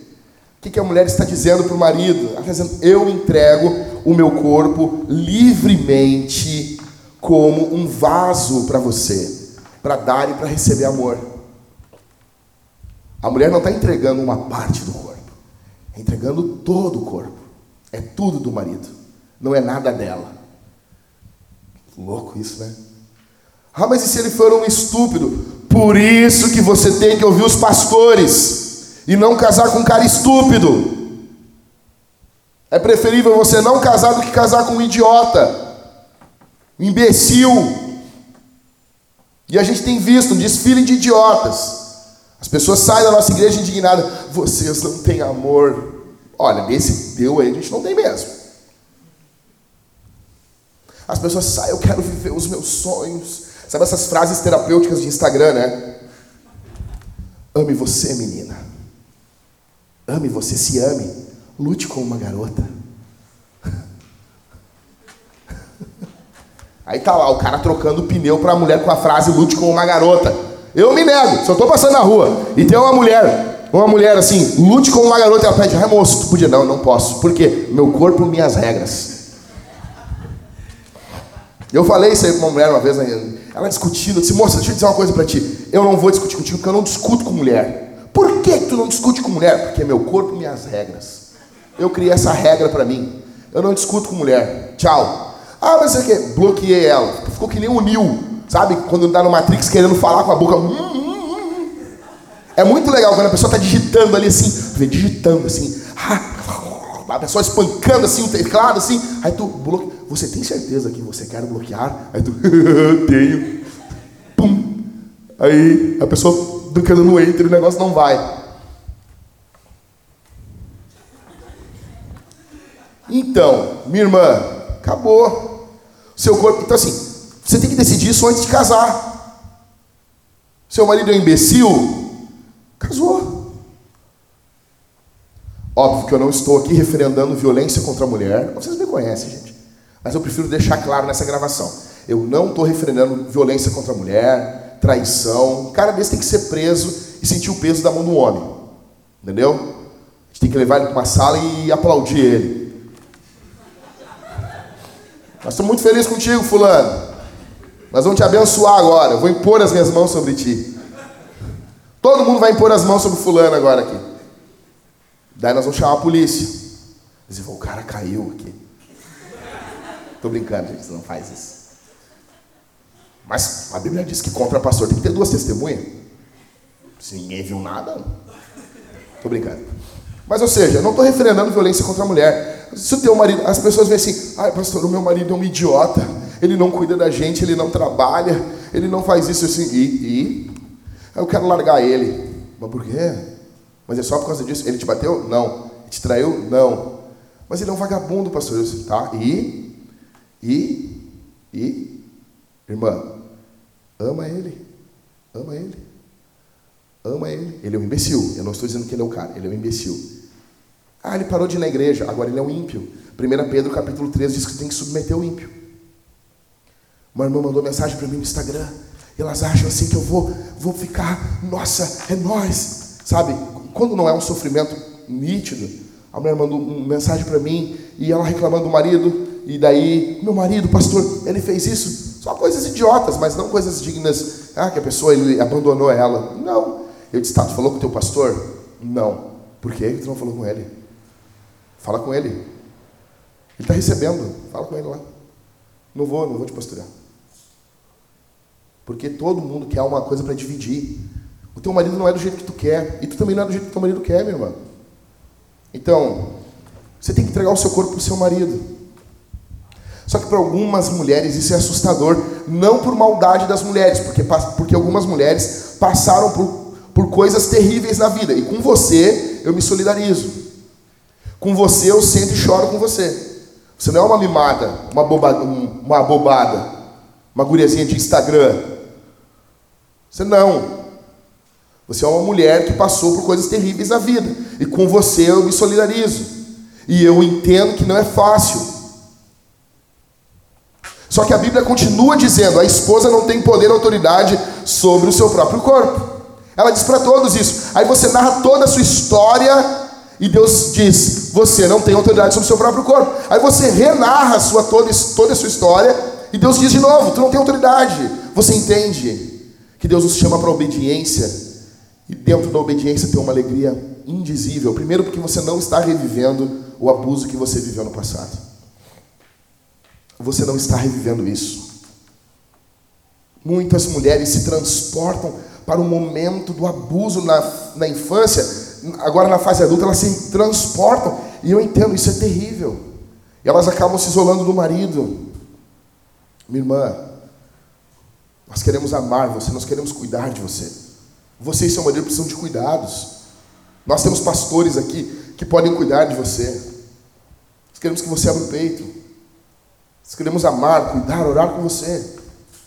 o que a mulher está dizendo para o marido? Ela está dizendo: Eu entrego o meu corpo livremente como um vaso para você, para dar e para receber amor. A mulher não está entregando uma parte do corpo, é entregando todo o corpo. É tudo do marido, não é nada dela. Louco isso, né? Ah, mas e se ele for um estúpido? Por isso que você tem que ouvir os pastores e não casar com um cara estúpido. É preferível você não casar do que casar com um idiota, um imbecil. E a gente tem visto um desfile de idiotas. As pessoas saem da nossa igreja indignadas. Vocês não têm amor. Olha, desse deu aí a gente não tem mesmo. As pessoas saem, eu quero viver os meus sonhos. Sabe essas frases terapêuticas de Instagram, né? Ame você, menina. Ame você, se ame. Lute com uma garota. *laughs* Aí tá lá o cara trocando pneu para a mulher com a frase lute com uma garota. Eu me nego. Se eu estou passando na rua e tem uma mulher, uma mulher assim, lute com uma garota, ela pede, ai moço, tu podia? Não, não posso. Por quê? Meu corpo, minhas regras. Eu falei isso aí para uma mulher uma vez, né? ela discutindo, eu disse, moça, deixa eu dizer uma coisa para ti. Eu não vou discutir contigo porque eu não discuto com mulher. Por que tu não discute com mulher? Porque é meu corpo, minhas regras. Eu criei essa regra para mim. Eu não discuto com mulher. Tchau. Ah, mas o que? Bloqueei ela. Ficou que nem o Nil. Sabe? Quando está no Matrix querendo falar com a boca. Hum, hum, hum. É muito legal quando a pessoa está digitando ali assim, digitando assim, a pessoa espancando assim o teclado assim, aí tu bloqueia. Você tem certeza que você quer bloquear? Aí tu, *laughs* tenho. Pum. Aí a pessoa brincando no enter, o negócio não vai. Então, minha irmã, acabou. Seu corpo. Então, assim, você tem que decidir isso antes de casar. Seu marido é um imbecil? Casou. Óbvio que eu não estou aqui referendando violência contra a mulher. Vocês me conhecem, gente. Mas eu prefiro deixar claro nessa gravação. Eu não estou referendando violência contra a mulher, traição. Um cara desse tem que ser preso e sentir o peso da mão do homem. Entendeu? A gente tem que levar ele para uma sala e aplaudir ele. Nós estamos muito felizes contigo, fulano. Nós vamos te abençoar agora. Eu vou impor as minhas mãos sobre ti. Todo mundo vai impor as mãos sobre fulano agora aqui. Daí nós vamos chamar a polícia. Dizer, o cara caiu aqui. Tô brincando, gente, não faz isso. Mas a Bíblia diz que contra pastor tem que ter duas testemunhas. Se ninguém viu nada, tô brincando. Mas, ou seja, não estou referendando violência contra a mulher. Se o teu marido, as pessoas veem assim, ai pastor, o meu marido é um idiota ele não cuida da gente, ele não trabalha, ele não faz isso assim. E, e eu quero largar ele. Mas por quê? Mas é só por causa disso? Ele te bateu? Não. Te traiu? Não. Mas ele é um vagabundo, pastor. Eu tá? E? E? E? Irmã, ama ele. Ama ele. Ama ele. Ele é um imbecil. Eu não estou dizendo que ele é o cara. Ele é um imbecil. Ah, ele parou de ir na igreja. Agora ele é um ímpio. 1 Pedro capítulo 13 diz que tem que submeter o ímpio. Uma irmã mandou mensagem para mim no Instagram. Elas acham assim que eu vou, vou ficar, nossa, é nós. Sabe? Quando não é um sofrimento nítido, a mulher mandou uma mensagem para mim e ela reclamando do marido. E daí, meu marido, pastor, ele fez isso. Só coisas idiotas, mas não coisas dignas. Ah, que a pessoa ele abandonou ela. Não. Eu disse, tá, tu falou com o teu pastor? Não. Por que tu não falou com ele? Fala com ele. Ele está recebendo. Fala com ele lá. Não vou, não vou te pastorear. Porque todo mundo quer uma coisa para dividir. O teu marido não é do jeito que tu quer. E tu também não é do jeito que teu marido quer, meu irmão. Então, você tem que entregar o seu corpo para o seu marido. Só que para algumas mulheres isso é assustador. Não por maldade das mulheres, porque, porque algumas mulheres passaram por, por coisas terríveis na vida. E com você eu me solidarizo. Com você eu sento e choro com você. Você não é uma mimada, uma, uma bobada, uma guriazinha de Instagram você não. Você é uma mulher que passou por coisas terríveis na vida. E com você eu me solidarizo. E eu entendo que não é fácil. Só que a Bíblia continua dizendo: a esposa não tem poder ou autoridade sobre o seu próprio corpo. Ela diz para todos isso. Aí você narra toda a sua história e Deus diz: você não tem autoridade sobre o seu próprio corpo. Aí você renarra sua, toda, toda a sua história e Deus diz de novo: tu não tem autoridade. Você entende que Deus nos chama para obediência e dentro da obediência tem uma alegria indizível. Primeiro, porque você não está revivendo o abuso que você viveu no passado. Você não está revivendo isso. Muitas mulheres se transportam para o momento do abuso na, na infância, agora na fase adulta, elas se transportam. E eu entendo, isso é terrível. E elas acabam se isolando do marido. Minha irmã, nós queremos amar você, nós queremos cuidar de você. Você e seu marido precisam de cuidados. Nós temos pastores aqui que podem cuidar de você. Nós queremos que você abra o peito. Nós queremos amar, cuidar, orar com você.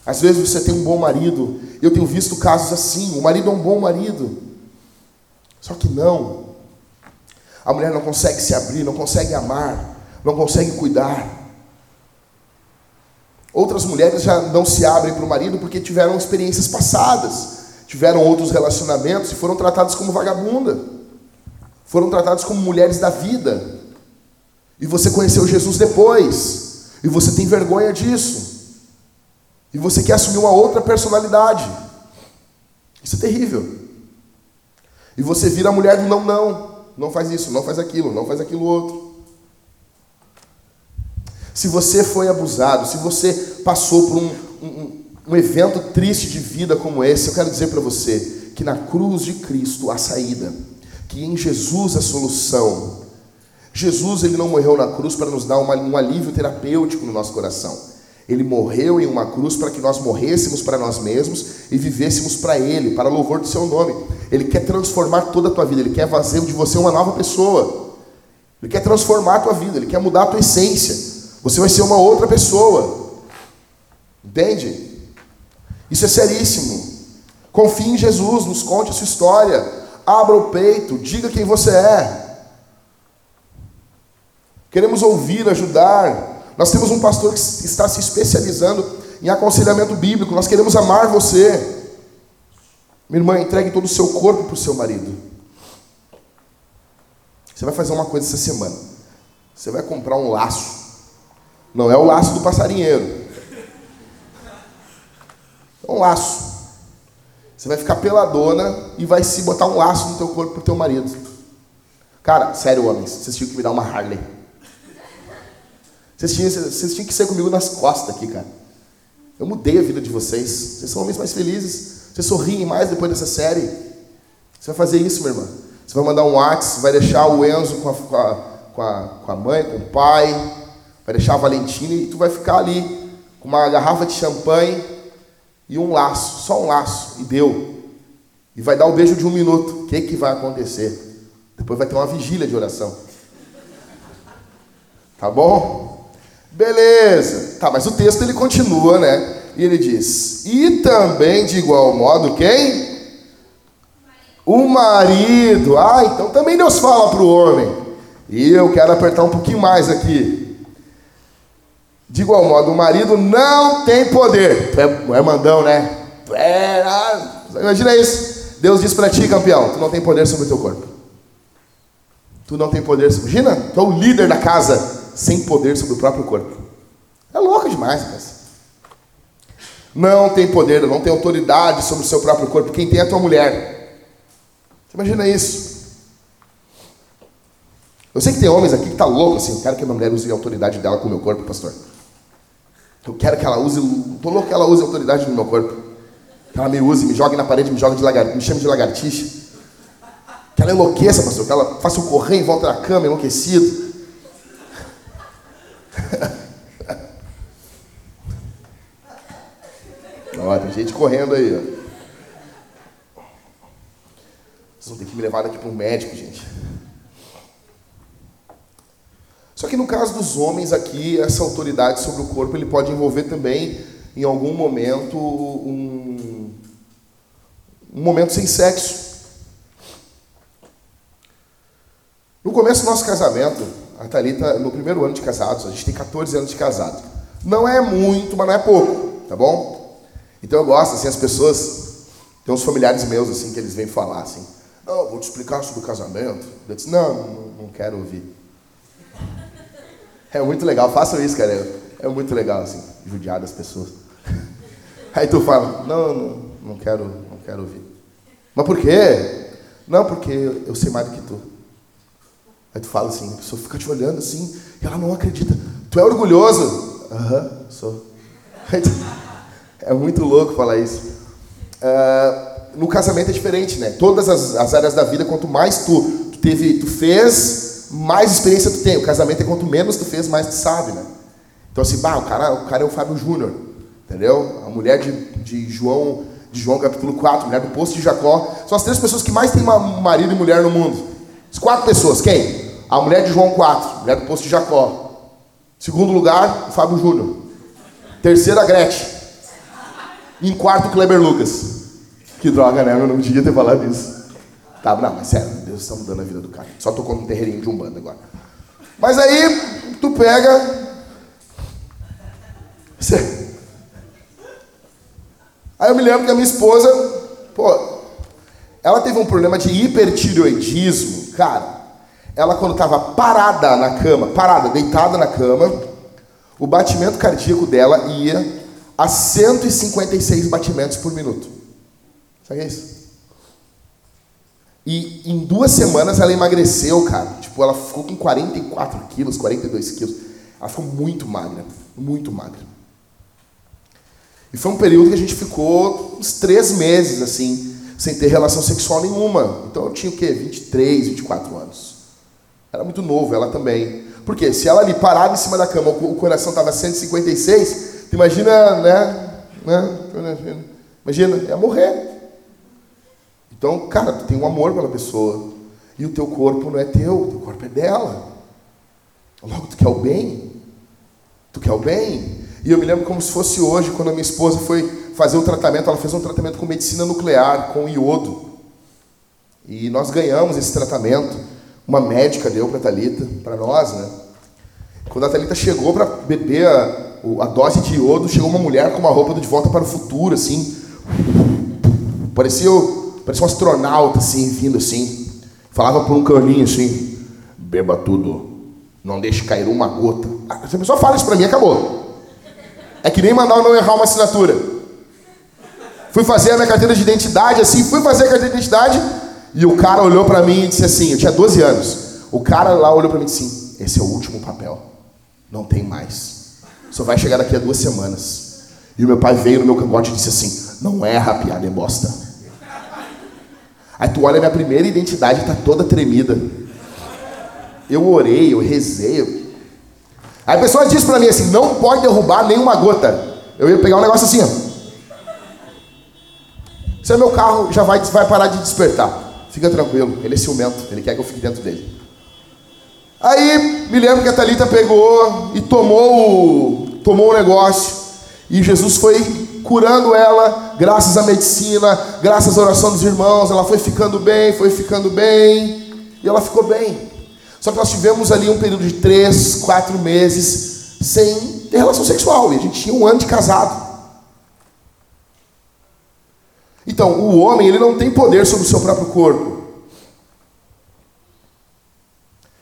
Às vezes você tem um bom marido. Eu tenho visto casos assim. O marido é um bom marido. Só que não. A mulher não consegue se abrir, não consegue amar, não consegue cuidar. Outras mulheres já não se abrem para o marido porque tiveram experiências passadas, tiveram outros relacionamentos e foram tratadas como vagabunda, foram tratadas como mulheres da vida. E você conheceu Jesus depois, e você tem vergonha disso. E você quer assumir uma outra personalidade. Isso é terrível. E você vira a mulher do não, não. Não faz isso, não faz aquilo, não faz aquilo outro. Se você foi abusado, se você passou por um, um, um evento triste de vida como esse, eu quero dizer para você que na cruz de Cristo há saída, que em Jesus a solução. Jesus ele não morreu na cruz para nos dar uma, um alívio terapêutico no nosso coração. Ele morreu em uma cruz para que nós morrêssemos para nós mesmos e vivêssemos para Ele, para louvor do Seu nome. Ele quer transformar toda a tua vida, Ele quer fazer de você uma nova pessoa. Ele quer transformar a tua vida, Ele quer mudar a tua essência. Você vai ser uma outra pessoa. Entende? Isso é seríssimo. Confie em Jesus, nos conte a sua história. Abra o peito, diga quem você é. Queremos ouvir, ajudar, nós temos um pastor que está se especializando em aconselhamento bíblico. Nós queremos amar você. Minha irmã, entregue todo o seu corpo para o seu marido. Você vai fazer uma coisa essa semana. Você vai comprar um laço. Não é o laço do passarinheiro. É um laço. Você vai ficar peladona e vai se botar um laço no teu corpo para o teu marido. Cara, sério, homens, vocês tinham que me dar uma Harley. Vocês tinham, vocês tinham que ser comigo nas costas aqui, cara. Eu mudei a vida de vocês. Vocês são homens mais felizes. Vocês sorriem mais depois dessa série. Você vai fazer isso, minha irmã. Você vai mandar um WhatsApp, vai deixar o Enzo com a, com a, com a, mãe, com o pai, vai deixar a Valentina e tu vai ficar ali com uma garrafa de champanhe e um laço, só um laço, e deu. E vai dar um beijo de um minuto. O que, que vai acontecer? Depois vai ter uma vigília de oração. Tá bom? Beleza. Tá, mas o texto ele continua, né? E ele diz: "E também de igual modo quem? O marido. Ah, então também Deus fala para o homem. E eu quero apertar um pouquinho mais aqui. De igual modo, o marido não tem poder. Tu é, é mandão, né? É, ah, imagina isso. Deus diz para ti, campeão: tu não tem poder sobre o teu corpo. Tu não tem poder. Imagina, tu é o líder da casa sem poder sobre o próprio corpo. É louco demais, mas. Não tem poder, não tem autoridade sobre o seu próprio corpo. Quem tem é a tua mulher. Você imagina isso? Eu sei que tem homens aqui que tá louco assim. Eu quero que a minha mulher use a autoridade dela com o meu corpo, pastor. Eu quero que ela use. Tô louco que ela use a autoridade no meu corpo. Que ela me use, me jogue na parede, me jogue de me chame de lagartixa. Que ela enlouqueça, pastor. Que ela faça eu correr em volta da cama, enlouquecido. Ó, tem gente correndo aí, ó. Vocês vão ter que me levar daqui para um médico, gente. Só que no caso dos homens aqui, essa autoridade sobre o corpo, ele pode envolver também, em algum momento, um, um momento sem sexo. No começo do nosso casamento, a Thalita, no primeiro ano de casados, a gente tem 14 anos de casado. Não é muito, mas não é pouco, tá bom? Então eu gosto, assim, as pessoas. Tem uns familiares meus, assim, que eles vêm falar assim: Não, vou te explicar sobre o casamento. Eu disse: Não, não, quero ouvir. É muito legal, façam isso, cara. É muito legal, assim, judiar das pessoas. *laughs* Aí tu fala: Não, não, não quero, não quero ouvir. Mas por quê? Não, porque eu sei mais do que tu. Aí tu fala assim, a pessoa fica te olhando assim, e ela não acredita. Tu é orgulhoso? Aham, uhum, sou. *laughs* É muito louco falar isso. Uh, no casamento é diferente, né? Todas as, as, áreas da vida, quanto mais tu, tu, teve, tu fez, mais experiência tu tem. O casamento é quanto menos tu fez, mais tu sabe, né? Então assim, bah, o cara, o cara é o Fábio Júnior, entendeu? A mulher de, de João, de João capítulo 4, mulher do poço de Jacó, são as três pessoas que mais têm marido e mulher no mundo. As quatro pessoas, quem? A mulher de João 4, mulher do poço de Jacó. Segundo lugar, o Fábio Júnior. Terceira, a Gretchen. Em quarto, o Kleber Lucas. Que droga, né? Eu não devia ter falado isso. Tá, não, mas sério, Deus está mudando a vida do cara. Só tocou no terreirinho de Umbanda agora. Mas aí, tu pega. Aí eu me lembro que a minha esposa, pô, ela teve um problema de hipertireoidismo, cara ela quando estava parada na cama, parada, deitada na cama, o batimento cardíaco dela ia a 156 batimentos por minuto. Sabe é isso? E em duas semanas ela emagreceu, cara. Tipo, ela ficou com 44 quilos, 42 quilos. Ela ficou muito magra, muito magra. E foi um período que a gente ficou uns três meses, assim, sem ter relação sexual nenhuma. Então eu tinha o quê? 23, 24 anos. Era muito novo, ela também. Porque se ela ali parada em cima da cama, o coração estava 156, imagina, né, né? Imagina, ia morrer. Então, cara, tu tem um amor pela pessoa. E o teu corpo não é teu, o teu corpo é dela. Logo, tu quer o bem. Tu quer o bem. E eu me lembro como se fosse hoje, quando a minha esposa foi fazer o tratamento, ela fez um tratamento com medicina nuclear, com iodo. E nós ganhamos esse tratamento uma médica deu para a Thalita, para nós, né? Quando a Thalita chegou para beber a, a, dose de iodo, chegou uma mulher com uma roupa de volta para o futuro, assim. Parecia, parecia um astronauta, assim, vindo assim. Falava por um caninho, assim. Beba tudo. Não deixe cair uma gota. Se a pessoa fala isso para mim, acabou. É que nem mandar eu não errar uma assinatura. Fui fazer a minha carteira de identidade, assim, fui fazer a carteira de identidade, e o cara olhou para mim e disse assim: eu tinha 12 anos. O cara lá olhou para mim e disse assim: esse é o último papel. Não tem mais. Só vai chegar daqui a duas semanas. E o meu pai veio no meu cangote e disse assim: não erra, piada é bosta. Aí tu olha a minha primeira identidade, tá toda tremida. Eu orei, eu rezei. Aí a pessoa disse para mim assim: não pode derrubar nenhuma gota. Eu ia pegar um negócio assim, ó. Esse é meu carro, já vai, vai parar de despertar. Fica tranquilo, ele é ciumento, ele quer que eu fique dentro dele. Aí me lembro que a Thalita pegou e tomou o, tomou o negócio. E Jesus foi curando ela, graças à medicina, graças à oração dos irmãos. Ela foi ficando bem, foi ficando bem. E ela ficou bem. Só que nós tivemos ali um período de três, quatro meses sem ter relação sexual. E a gente tinha um ano de casado. Então, o homem ele não tem poder sobre o seu próprio corpo.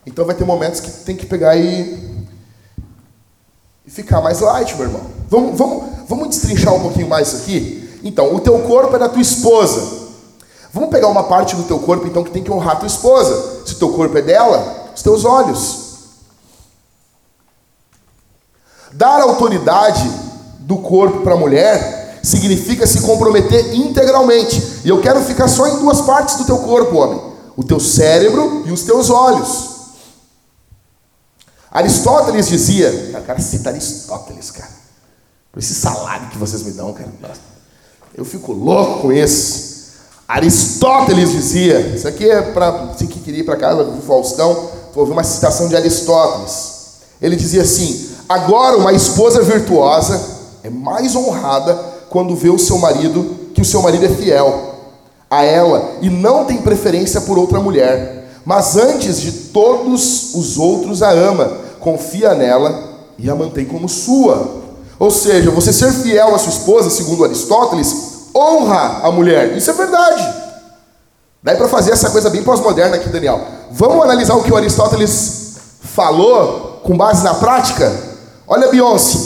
Então vai ter momentos que tem que pegar e, e ficar mais light, meu irmão. Vamos, vamos, vamos destrinchar um pouquinho mais isso aqui? Então, o teu corpo é da tua esposa. Vamos pegar uma parte do teu corpo, então, que tem que honrar tua esposa. Se o teu corpo é dela, os teus olhos. Dar autoridade do corpo para a mulher significa se comprometer integralmente. E eu quero ficar só em duas partes do teu corpo, homem: o teu cérebro e os teus olhos. Aristóteles dizia, cara, cita Aristóteles, cara. Por esse salário que vocês me dão, cara. Eu fico louco com isso. Aristóteles dizia, isso aqui é para você que queria ir para casa do Faustão, vou ouvir uma citação de Aristóteles. Ele dizia assim: agora uma esposa virtuosa é mais honrada quando vê o seu marido, que o seu marido é fiel a ela e não tem preferência por outra mulher, mas antes de todos os outros a ama, confia nela e a mantém como sua. Ou seja, você ser fiel à sua esposa, segundo Aristóteles, honra a mulher. Isso é verdade. Daí para fazer essa coisa bem pós-moderna aqui, Daniel. Vamos analisar o que o Aristóteles falou com base na prática? Olha Beyoncé.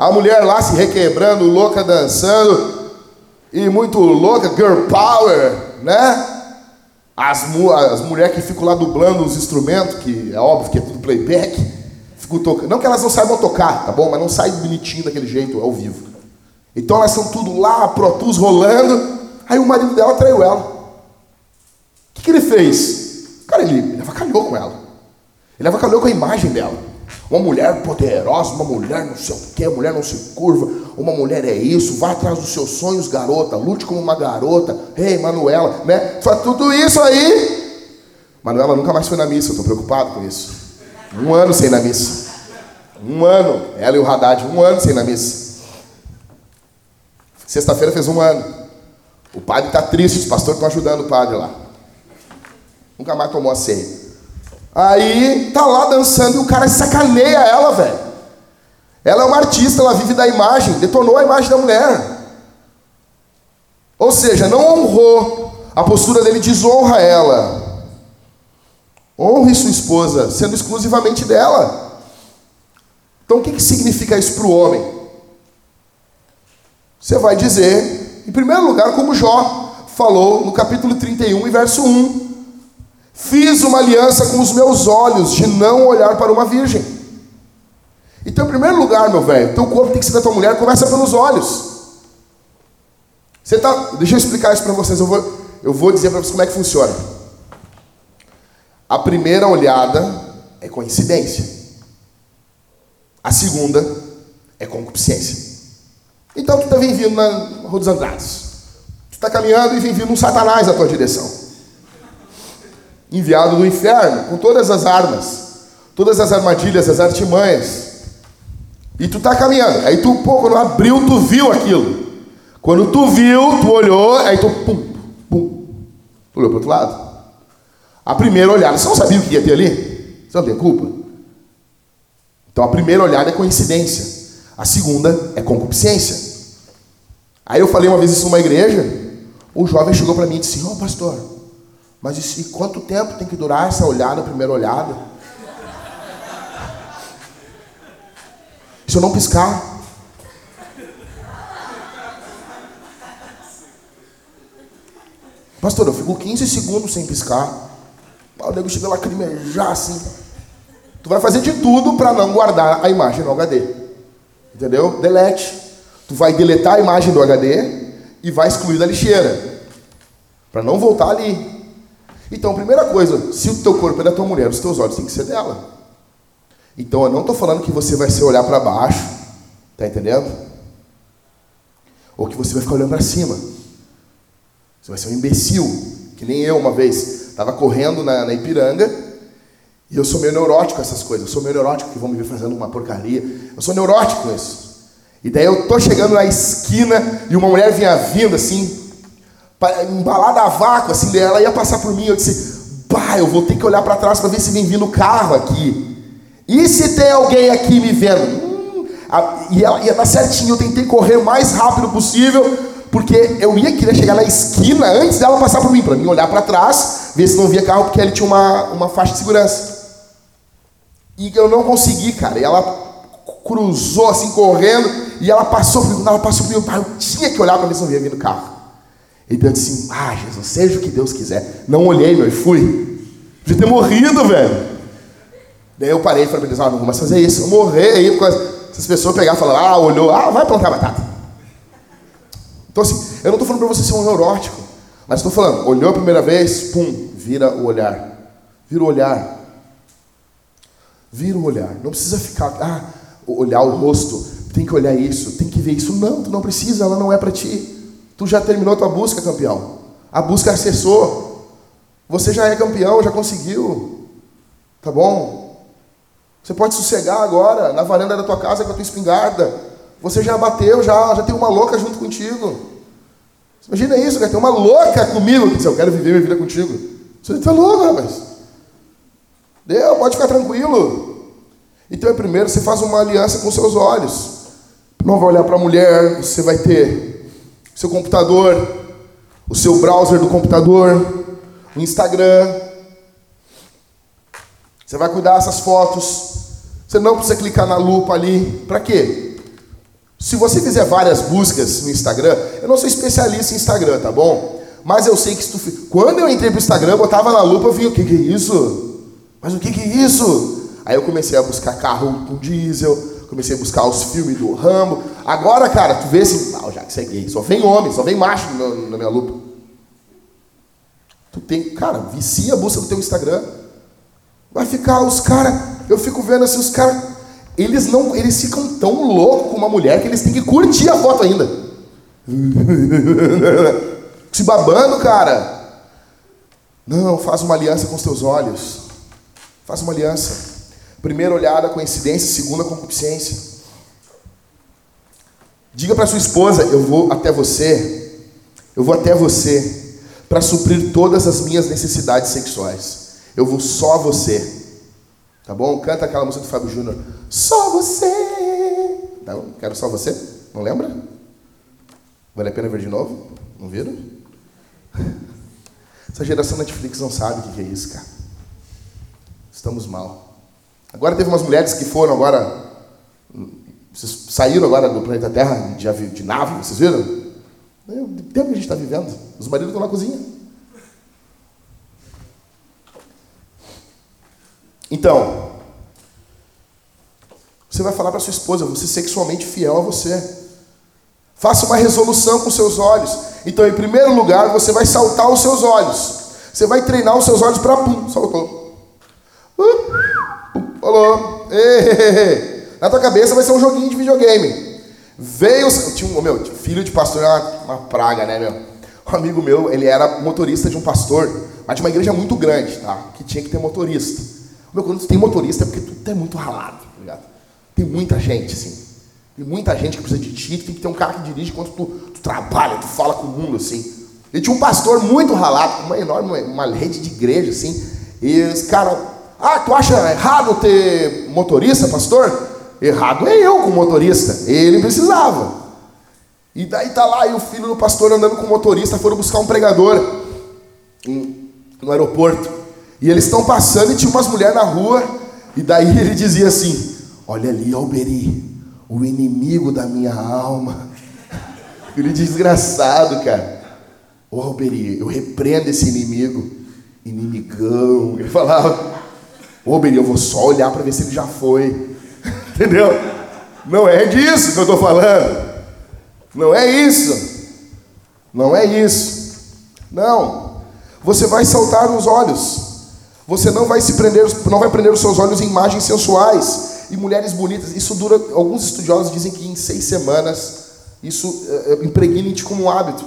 A mulher lá se requebrando, louca dançando, e muito louca, girl power, né? As, as mulheres que ficam lá dublando os instrumentos, que é óbvio que é tudo playback, ficam tocando. Não que elas não saibam tocar, tá bom? Mas não sai bonitinho daquele jeito ao vivo. Então elas estão tudo lá, Pro Tools rolando. Aí o marido dela traiu ela. O que, que ele fez? Cara, ele, ele avacalhou com ela. Ele avacalhou com a imagem dela. Uma mulher poderosa, uma mulher não sei o que, mulher não se curva, uma mulher é isso, vá atrás dos seus sonhos, garota, lute como uma garota, ei, Manuela, né? Faz tudo isso aí. Manuela nunca mais foi na missa, eu estou preocupado com isso. Um ano sem ir na missa. Um ano, ela e o Haddad, um ano sem ir na missa. Sexta-feira fez um ano. O padre está triste, os pastores estão ajudando o padre lá. Nunca mais tomou a ceia. Aí tá lá dançando e o cara sacaneia ela, velho. Ela é uma artista, ela vive da imagem, detonou a imagem da mulher. Ou seja, não honrou, a postura dele desonra ela. Honre sua esposa, sendo exclusivamente dela. Então o que, que significa isso para o homem? Você vai dizer, em primeiro lugar, como Jó falou no capítulo 31 e verso 1. Fiz uma aliança com os meus olhos de não olhar para uma virgem. Então, em primeiro lugar, meu velho, teu corpo tem que ser da tua mulher, começa pelos olhos. Você tá, deixa eu explicar isso para vocês. Eu vou, eu vou dizer para vocês como é que funciona. A primeira olhada é coincidência. A segunda é concupiscência. Então tu está vindo na Rua dos Andrades. Tu está caminhando e vem vindo um satanás na tua direção enviado do inferno, com todas as armas, todas as armadilhas, as artimanhas. E tu tá caminhando. Aí tu, pô, quando abriu, tu viu aquilo. Quando tu viu, tu olhou, aí tu, pum, pum, tu olhou para outro lado. A primeira olhada, você não sabia o que ia ter ali? Você não tem culpa? Então a primeira olhada é coincidência. A segunda é concupiscência. Aí eu falei uma vez isso numa igreja, o jovem chegou para mim e disse: Ó, oh, pastor, mas e quanto tempo tem que durar essa olhada, primeira olhada? Se eu não piscar. Pastor, eu fico 15 segundos sem piscar. O nego chega a lacrimejar assim. Tu vai fazer de tudo para não guardar a imagem no HD. Entendeu? Delete. Tu vai deletar a imagem do HD e vai excluir da lixeira. Para não voltar ali. Então, primeira coisa, se o teu corpo é da tua mulher, os teus olhos têm que ser dela. Então, eu não estou falando que você vai ser olhar para baixo, tá entendendo? Ou que você vai ficar olhando para cima. Você vai ser um imbecil, que nem eu uma vez. Estava correndo na, na, Ipiranga e eu sou meio neurótico com essas coisas. Eu sou meio neurótico que vão me ver fazendo uma porcaria. Eu sou neurótico com isso. E daí eu tô chegando na esquina e uma mulher vinha vindo assim, embalada a vácuo, assim, ela ia passar por mim, eu disse, pá, eu vou ter que olhar para trás para ver se vem vindo carro aqui. E se tem alguém aqui me vendo? Hum, a, e ela ia dar certinho, eu tentei correr o mais rápido possível, porque eu ia querer chegar na esquina antes dela passar por mim, para mim olhar para trás, ver se não via carro, porque ele tinha uma, uma faixa de segurança. E eu não consegui, cara. E ela cruzou assim, correndo, e ela passou ela passou por mim, eu tinha que olhar para ver se não via vindo carro. E Deus disse Ah, Jesus, seja o que Deus quiser. Não olhei, meu, e fui. Podia ter morrido, velho. Daí eu parei e falei para eles: Ah, não vou mais fazer isso. Eu morrer aí, porque essas pessoas pegar e falar: Ah, olhou, ah, vai plantar batata. Então, assim, eu não estou falando para você ser um neurótico, mas estou falando: olhou a primeira vez, pum, vira o olhar. Vira o olhar. Vira o olhar. Não precisa ficar, ah, olhar o rosto. Tem que olhar isso, tem que ver isso. Não, tu não precisa, ela não é para ti. Tu já terminou tua busca, campeão. A busca acessou. Você já é campeão, já conseguiu. Tá bom? Você pode sossegar agora, na varanda da tua casa com a tua espingarda. Você já bateu, já, já tem uma louca junto contigo. Imagina isso, cara, tem uma louca comigo que diz, eu quero viver minha vida contigo. Você está louco, rapaz. Deu, pode ficar tranquilo. Então, primeiro você faz uma aliança com seus olhos. Não vai olhar para a mulher, você vai ter seu computador, o seu browser do computador, o Instagram. Você vai cuidar dessas fotos. Você não precisa clicar na lupa ali. Para quê? Se você fizer várias buscas no Instagram, eu não sou especialista em Instagram, tá bom? Mas eu sei que se tu... quando eu entrei pro Instagram, eu botava na lupa, eu vi o que, que é isso? Mas o que, que é isso? Aí eu comecei a buscar carro com diesel, comecei a buscar os filmes do Rambo. Agora, cara, tu vê assim, ah, já que você é gay, só vem homem, só vem macho na, minha lupa. Tu tem, cara, vicia a busca do teu Instagram. Vai ficar os caras, eu fico vendo assim, os caras, eles não, eles ficam tão loucos com uma mulher que eles têm que curtir a foto ainda. *laughs* Se babando, cara. Não, faz uma aliança com os teus olhos. Faz uma aliança. Primeira olhada, coincidência. Segunda, concupiscência. Diga para sua esposa: Eu vou até você. Eu vou até você para suprir todas as minhas necessidades sexuais. Eu vou só a você. Tá bom? Canta aquela música do Fábio Júnior. Só você. Não, quero só você. Não lembra? Vale a pena ver de novo? Não viram? *laughs* Essa geração Netflix não sabe o que é isso, cara. Estamos mal. Agora teve umas mulheres que foram agora. Vocês saíram agora do planeta Terra de, de nave, vocês viram? O tempo que a gente está vivendo. Os maridos estão na cozinha. Então, você vai falar para sua esposa, você sexualmente fiel a você. Faça uma resolução com seus olhos. Então, em primeiro lugar, você vai saltar os seus olhos. Você vai treinar os seus olhos para pum, saltou. Uh, pum, falou. Na tua cabeça vai ser um joguinho de videogame. Veio, tinha um, meu, filho de pastor é uma, uma praga, né, meu? Um amigo meu, ele era motorista de um pastor, mas de uma igreja muito grande, tá? Que tinha que ter motorista. Meu, quando tu tem motorista é porque tu é muito ralado, tá ligado? Tem muita gente, assim. Tem muita gente que precisa de ti, tem que ter um cara que dirige enquanto tu, tu trabalha, tu fala com o mundo, assim. E tinha um pastor muito ralado, uma enorme, uma rede de igreja, assim. E os caras, ah, tu acha errado ter motorista, pastor? Errado é eu com motorista. Ele precisava. E daí tá lá e o filho do pastor andando com o motorista, foram buscar um pregador no aeroporto. E eles estão passando e tinha umas mulheres na rua. E daí *laughs* ele dizia assim: Olha ali, Alberi, o inimigo da minha alma. *laughs* Aquele desgraçado, cara. Ô Alberi, eu repreendo esse inimigo. Inimigão. *laughs* Ele falava, ô Alberi, eu vou só olhar para ver se ele já foi. *laughs* Entendeu? Não é disso que eu estou falando. Não é isso. Não é isso. Não. Você vai saltar nos olhos. Você não vai se prender, não vai prender os seus olhos em imagens sensuais e mulheres bonitas. Isso dura, alguns estudiosos dizem que em seis semanas isso é, impregna em ti como um hábito.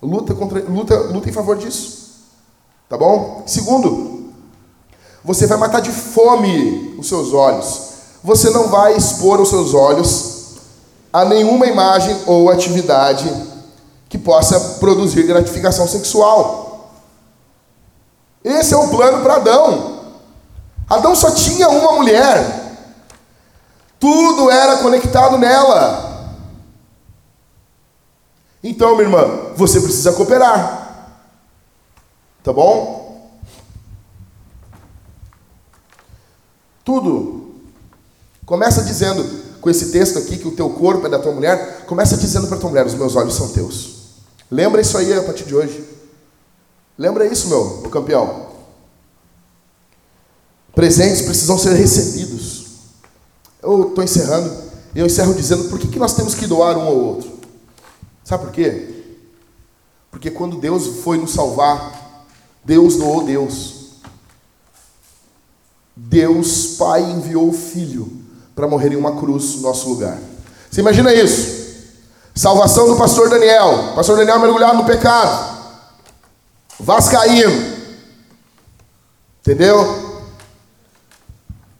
Luta, contra, luta, luta em favor disso. Tá bom? Segundo, você vai matar de fome os seus olhos. Você não vai expor os seus olhos a nenhuma imagem ou atividade que possa produzir gratificação sexual. Esse é o plano para Adão. Adão só tinha uma mulher. Tudo era conectado nela. Então, minha irmã, você precisa cooperar. Tá bom? Tudo. Começa dizendo, com esse texto aqui, que o teu corpo é da tua mulher. Começa dizendo para tua mulher: os meus olhos são teus. Lembra isso aí a partir de hoje. Lembra isso, meu, meu campeão. Presentes precisam ser recebidos. Eu estou encerrando, e eu encerro dizendo por que, que nós temos que doar um ao outro. Sabe por quê? Porque quando Deus foi nos salvar, Deus doou Deus. Deus Pai enviou o Filho para morrer em uma cruz no nosso lugar. Você imagina isso? Salvação do pastor Daniel. pastor Daniel mergulhado no pecado. Vascaíno. Entendeu?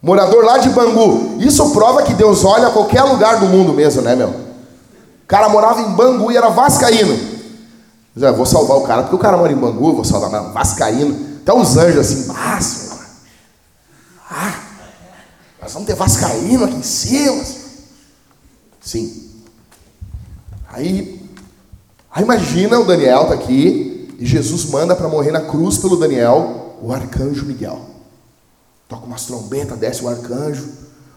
Morador lá de Bangu. Isso prova que Deus olha a qualquer lugar do mundo mesmo, né, meu? O cara morava em Bangu e era vascaíno. Já vou salvar o cara, porque o cara mora em Bangu, vou salvar, mas vascaíno. Até os anjos assim, ah. Ah, vamos ter Vascaíno aqui em cima. Sim. Aí, aí imagina o Daniel tá aqui e Jesus manda para morrer na cruz pelo Daniel o arcanjo Miguel. Toca umas trombetas, desce o arcanjo.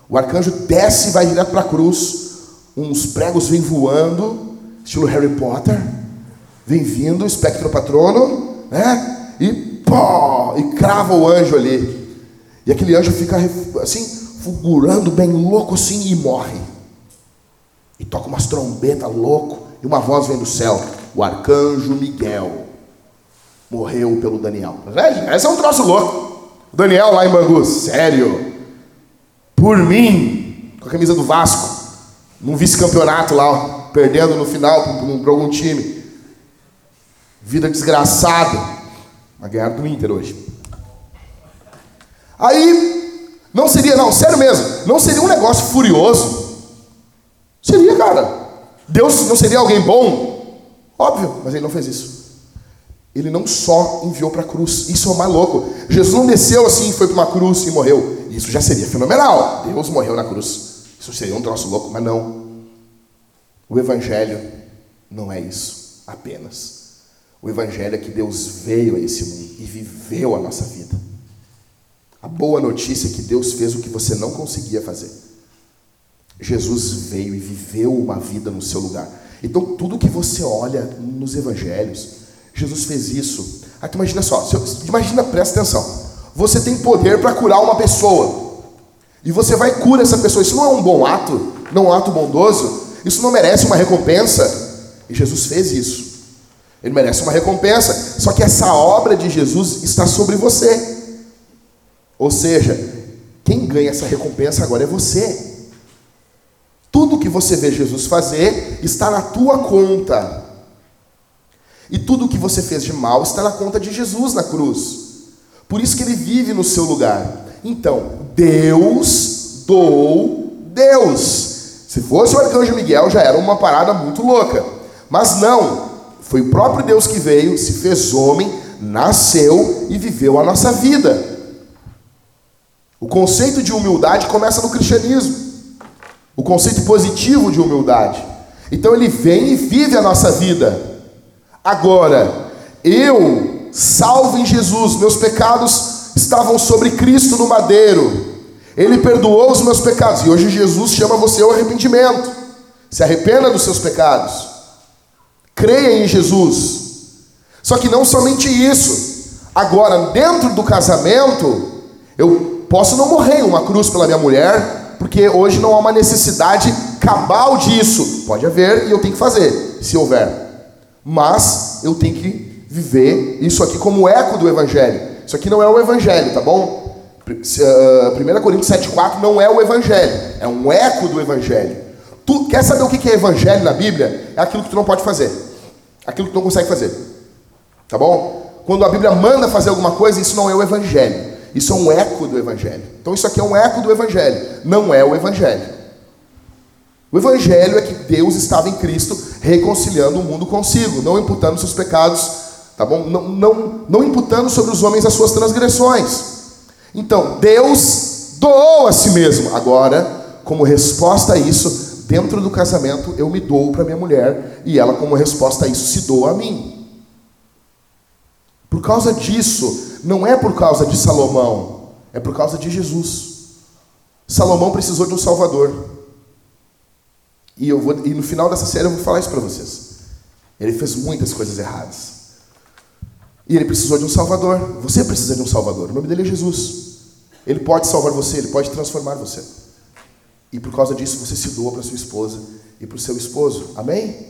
O arcanjo desce e vai direto para a cruz. Uns pregos vêm voando, estilo Harry Potter. Vem vindo, espectro patrono, né? E pó! E crava o anjo ali. E aquele anjo fica assim, fulgurando, bem louco assim, e morre. E toca umas trombetas louco, e uma voz vem do céu: o arcanjo Miguel morreu pelo Daniel. Esse é um troço louco. O Daniel lá em Bangu, sério. Por mim, com a camisa do Vasco, num vice-campeonato lá, perdendo no final para algum time. Vida desgraçada. Uma guerra do Inter hoje. Aí, não seria, não, sério mesmo, não seria um negócio furioso? Seria, cara. Deus não seria alguém bom? Óbvio, mas ele não fez isso. Ele não só enviou para a cruz, isso é o mais louco. Jesus não desceu assim, foi para uma cruz e morreu. Isso já seria fenomenal. Deus morreu na cruz. Isso seria um troço louco, mas não. O Evangelho não é isso apenas. O Evangelho é que Deus veio a esse mundo e viveu a nossa vida. A boa notícia é que Deus fez o que você não conseguia fazer. Jesus veio e viveu uma vida no seu lugar. Então, tudo que você olha nos evangelhos, Jesus fez isso. Aqui, imagina só, imagina, presta atenção. Você tem poder para curar uma pessoa. E você vai e cura essa pessoa. Isso não é um bom ato, não é um ato bondoso. Isso não merece uma recompensa. E Jesus fez isso. Ele merece uma recompensa. Só que essa obra de Jesus está sobre você. Ou seja, quem ganha essa recompensa agora é você. Tudo que você vê Jesus fazer está na tua conta. E tudo que você fez de mal está na conta de Jesus na cruz. Por isso que ele vive no seu lugar. Então, Deus doou Deus. Se fosse o arcanjo Miguel, já era uma parada muito louca. Mas não. Foi o próprio Deus que veio, se fez homem, nasceu e viveu a nossa vida. O conceito de humildade começa no cristianismo. O conceito positivo de humildade. Então ele vem e vive a nossa vida. Agora, eu, salvo em Jesus, meus pecados estavam sobre Cristo no madeiro. Ele perdoou os meus pecados. E hoje Jesus chama você ao arrependimento. Se arrependa dos seus pecados. Creia em Jesus. Só que não somente isso. Agora, dentro do casamento, eu Posso não morrer em uma cruz pela minha mulher, porque hoje não há uma necessidade cabal disso. Pode haver e eu tenho que fazer, se houver. Mas eu tenho que viver isso aqui como eco do Evangelho. Isso aqui não é o Evangelho, tá bom? 1 ah, Coríntios 7,4 não é o Evangelho, é um eco do Evangelho. Tu quer saber o que é Evangelho na Bíblia? É aquilo que tu não pode fazer, aquilo que tu não consegue fazer, tá bom? Quando a Bíblia manda fazer alguma coisa, isso não é o Evangelho. Isso é um eco do Evangelho. Então, isso aqui é um eco do Evangelho, não é o Evangelho. O Evangelho é que Deus estava em Cristo reconciliando o mundo consigo, não imputando seus pecados, tá bom? Não, não, não imputando sobre os homens as suas transgressões. Então, Deus doou a si mesmo. Agora, como resposta a isso, dentro do casamento, eu me dou para minha mulher e ela, como resposta a isso, se doa a mim. Por causa disso, não é por causa de Salomão, é por causa de Jesus. Salomão precisou de um Salvador. E, eu vou, e no final dessa série eu vou falar isso para vocês. Ele fez muitas coisas erradas. E ele precisou de um Salvador. Você precisa de um Salvador. O nome dele é Jesus. Ele pode salvar você, ele pode transformar você. E por causa disso você se doa para sua esposa e para o seu esposo. Amém?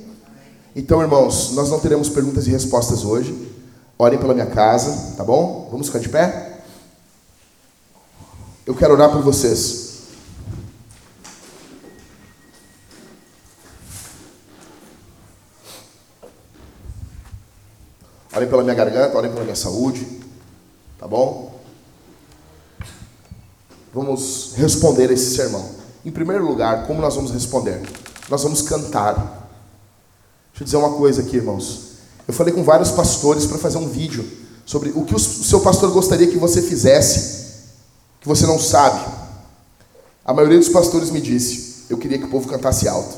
Então, irmãos, nós não teremos perguntas e respostas hoje. Orem pela minha casa, tá bom? Vamos ficar de pé? Eu quero orar por vocês. Orem pela minha garganta, orem pela minha saúde, tá bom? Vamos responder esse sermão. Em primeiro lugar, como nós vamos responder? Nós vamos cantar. Deixa eu dizer uma coisa aqui, irmãos. Eu falei com vários pastores para fazer um vídeo sobre o que o seu pastor gostaria que você fizesse, que você não sabe. A maioria dos pastores me disse: eu queria que o povo cantasse alto.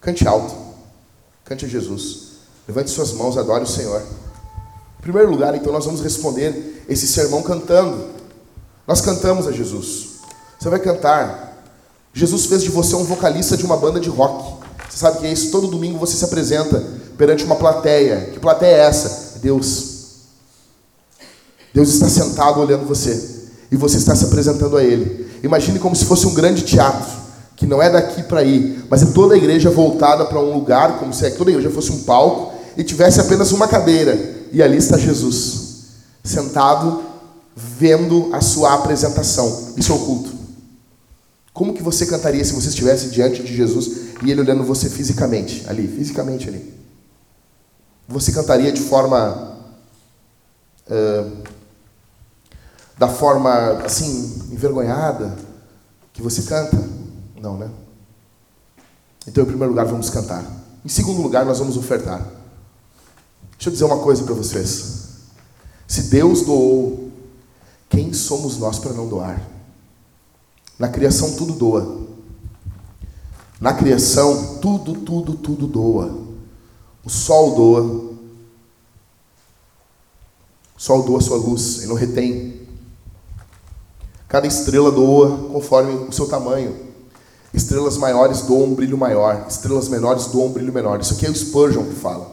Cante alto. Cante a Jesus. Levante suas mãos, adore o Senhor. Em primeiro lugar, então, nós vamos responder esse sermão cantando. Nós cantamos a Jesus. Você vai cantar. Jesus fez de você um vocalista de uma banda de rock. Você sabe que é isso? Todo domingo você se apresenta perante uma plateia. Que plateia é essa? Deus. Deus está sentado olhando você. E você está se apresentando a Ele. Imagine como se fosse um grande teatro. Que não é daqui para ir, mas é toda a igreja voltada para um lugar, como se toda a igreja fosse um palco e tivesse apenas uma cadeira. E ali está Jesus, sentado, vendo a sua apresentação. Isso é o culto. Como que você cantaria se você estivesse diante de Jesus e ele olhando você fisicamente, ali, fisicamente ali? Você cantaria de forma uh, da forma assim envergonhada que você canta? Não, né? Então, em primeiro lugar, vamos cantar. Em segundo lugar, nós vamos ofertar. Deixa eu dizer uma coisa para vocês. Se Deus doou, quem somos nós para não doar? Na criação tudo doa. Na criação tudo, tudo, tudo doa. O sol doa. O sol doa sua luz, ele não retém. Cada estrela doa conforme o seu tamanho. Estrelas maiores doam um brilho maior, estrelas menores doam um brilho menor. Isso aqui é o Spurgeon que fala.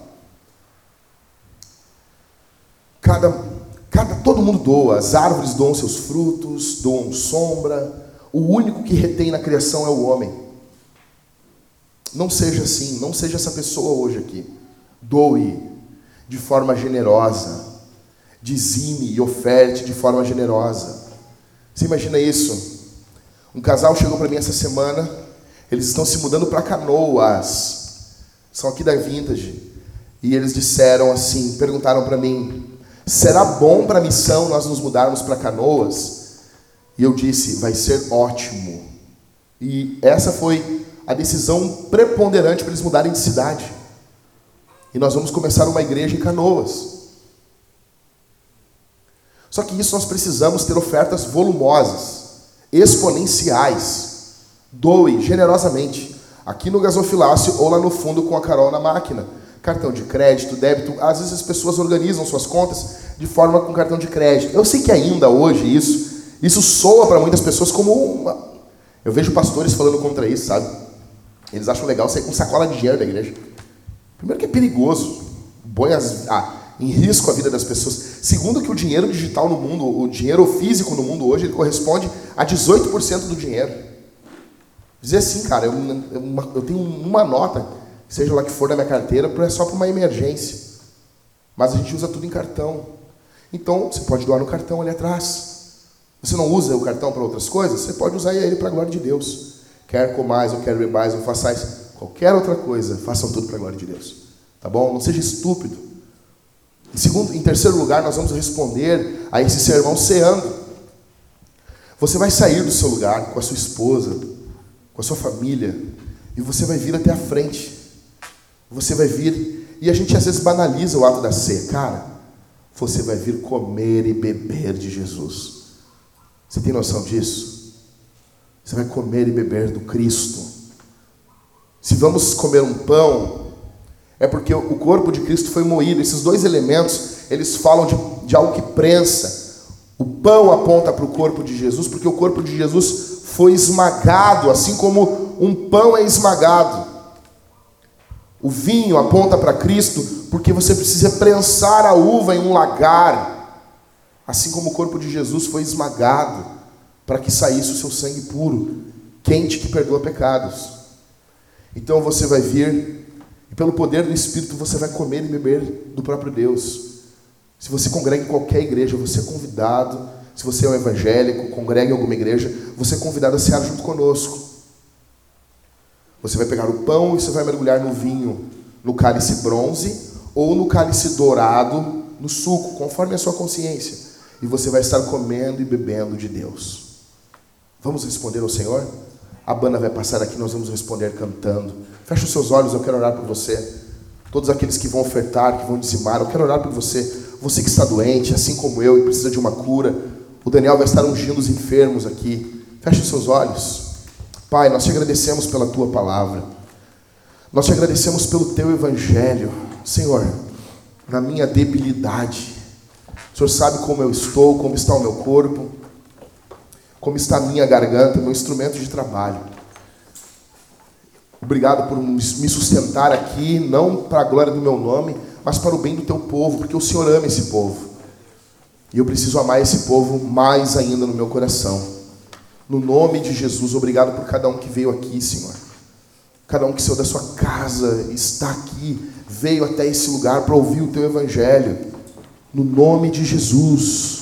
Cada, cada, todo mundo doa. As árvores doam seus frutos, doam sombra, o único que retém na criação é o homem. Não seja assim, não seja essa pessoa hoje aqui. Doe de forma generosa. Dizime e oferte de forma generosa. Você imagina isso? Um casal chegou para mim essa semana, eles estão se mudando para Canoas. São aqui da Vintage. E eles disseram assim, perguntaram para mim: "Será bom para a missão nós nos mudarmos para Canoas?" E eu disse: vai ser ótimo. E essa foi a decisão preponderante para eles mudarem de cidade. E nós vamos começar uma igreja em Canoas. Só que isso nós precisamos ter ofertas volumosas, exponenciais. Doe generosamente. Aqui no gasofilácio ou lá no fundo com a Carol na máquina. Cartão de crédito, débito. Às vezes as pessoas organizam suas contas de forma com cartão de crédito. Eu sei que ainda hoje isso isso soa para muitas pessoas como uma. Eu vejo pastores falando contra isso, sabe? Eles acham legal sair com sacola de dinheiro da igreja. Primeiro que é perigoso, põe as, ah, em risco a vida das pessoas. Segundo que o dinheiro digital no mundo, o dinheiro físico no mundo hoje, ele corresponde a 18% do dinheiro. Dizer assim, cara, eu, eu, tenho uma nota, seja lá que for na minha carteira, é só para uma emergência. Mas a gente usa tudo em cartão. Então, você pode doar no cartão ali atrás. Você não usa o cartão para outras coisas? Você pode usar ele para a glória de Deus. Quer comais ou quer bebais ou façais qualquer outra coisa, façam tudo para a glória de Deus. Tá bom? Não seja estúpido. Em, segundo, em terceiro lugar, nós vamos responder a esse sermão ceando. Você vai sair do seu lugar com a sua esposa, com a sua família, e você vai vir até a frente. Você vai vir, e a gente às vezes banaliza o ato da ceia. Cara, você vai vir comer e beber de Jesus. Você tem noção disso? Você vai comer e beber do Cristo. Se vamos comer um pão, é porque o corpo de Cristo foi moído. Esses dois elementos, eles falam de, de algo que prensa. O pão aponta para o corpo de Jesus, porque o corpo de Jesus foi esmagado, assim como um pão é esmagado. O vinho aponta para Cristo, porque você precisa prensar a uva em um lagar. Assim como o corpo de Jesus foi esmagado para que saísse o seu sangue puro, quente que perdoa pecados. Então você vai vir e pelo poder do Espírito você vai comer e beber do próprio Deus. Se você congrega em qualquer igreja, você é convidado. Se você é um evangélico, congrega em alguma igreja, você é convidado a cear junto conosco. Você vai pegar o pão e você vai mergulhar no vinho, no cálice bronze ou no cálice dourado, no suco, conforme a sua consciência e você vai estar comendo e bebendo de Deus. Vamos responder ao Senhor? A banda vai passar aqui, nós vamos responder cantando. Feche os seus olhos, eu quero orar por você. Todos aqueles que vão ofertar, que vão dizimar, eu quero orar por você. Você que está doente, assim como eu, e precisa de uma cura. O Daniel vai estar ungindo os enfermos aqui. Feche os seus olhos. Pai, nós te agradecemos pela tua palavra. Nós te agradecemos pelo teu evangelho. Senhor, na minha debilidade, Senhor sabe como eu estou, como está o meu corpo, como está a minha garganta, meu instrumento de trabalho. Obrigado por me sustentar aqui, não para a glória do meu nome, mas para o bem do teu povo, porque o Senhor ama esse povo. E eu preciso amar esse povo mais ainda no meu coração. No nome de Jesus, obrigado por cada um que veio aqui, Senhor. Cada um que saiu da sua casa, está aqui, veio até esse lugar para ouvir o teu evangelho. No nome de Jesus.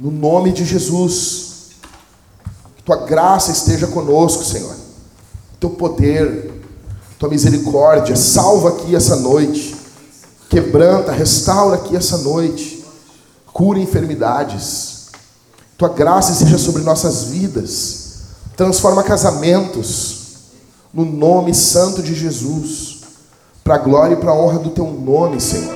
No nome de Jesus. Que tua graça esteja conosco, Senhor. Teu poder, tua misericórdia, salva aqui essa noite. Quebranta, restaura aqui essa noite. Cura enfermidades tua graça seja sobre nossas vidas. Transforma casamentos no nome santo de Jesus, para a glória e para a honra do teu nome, Senhor.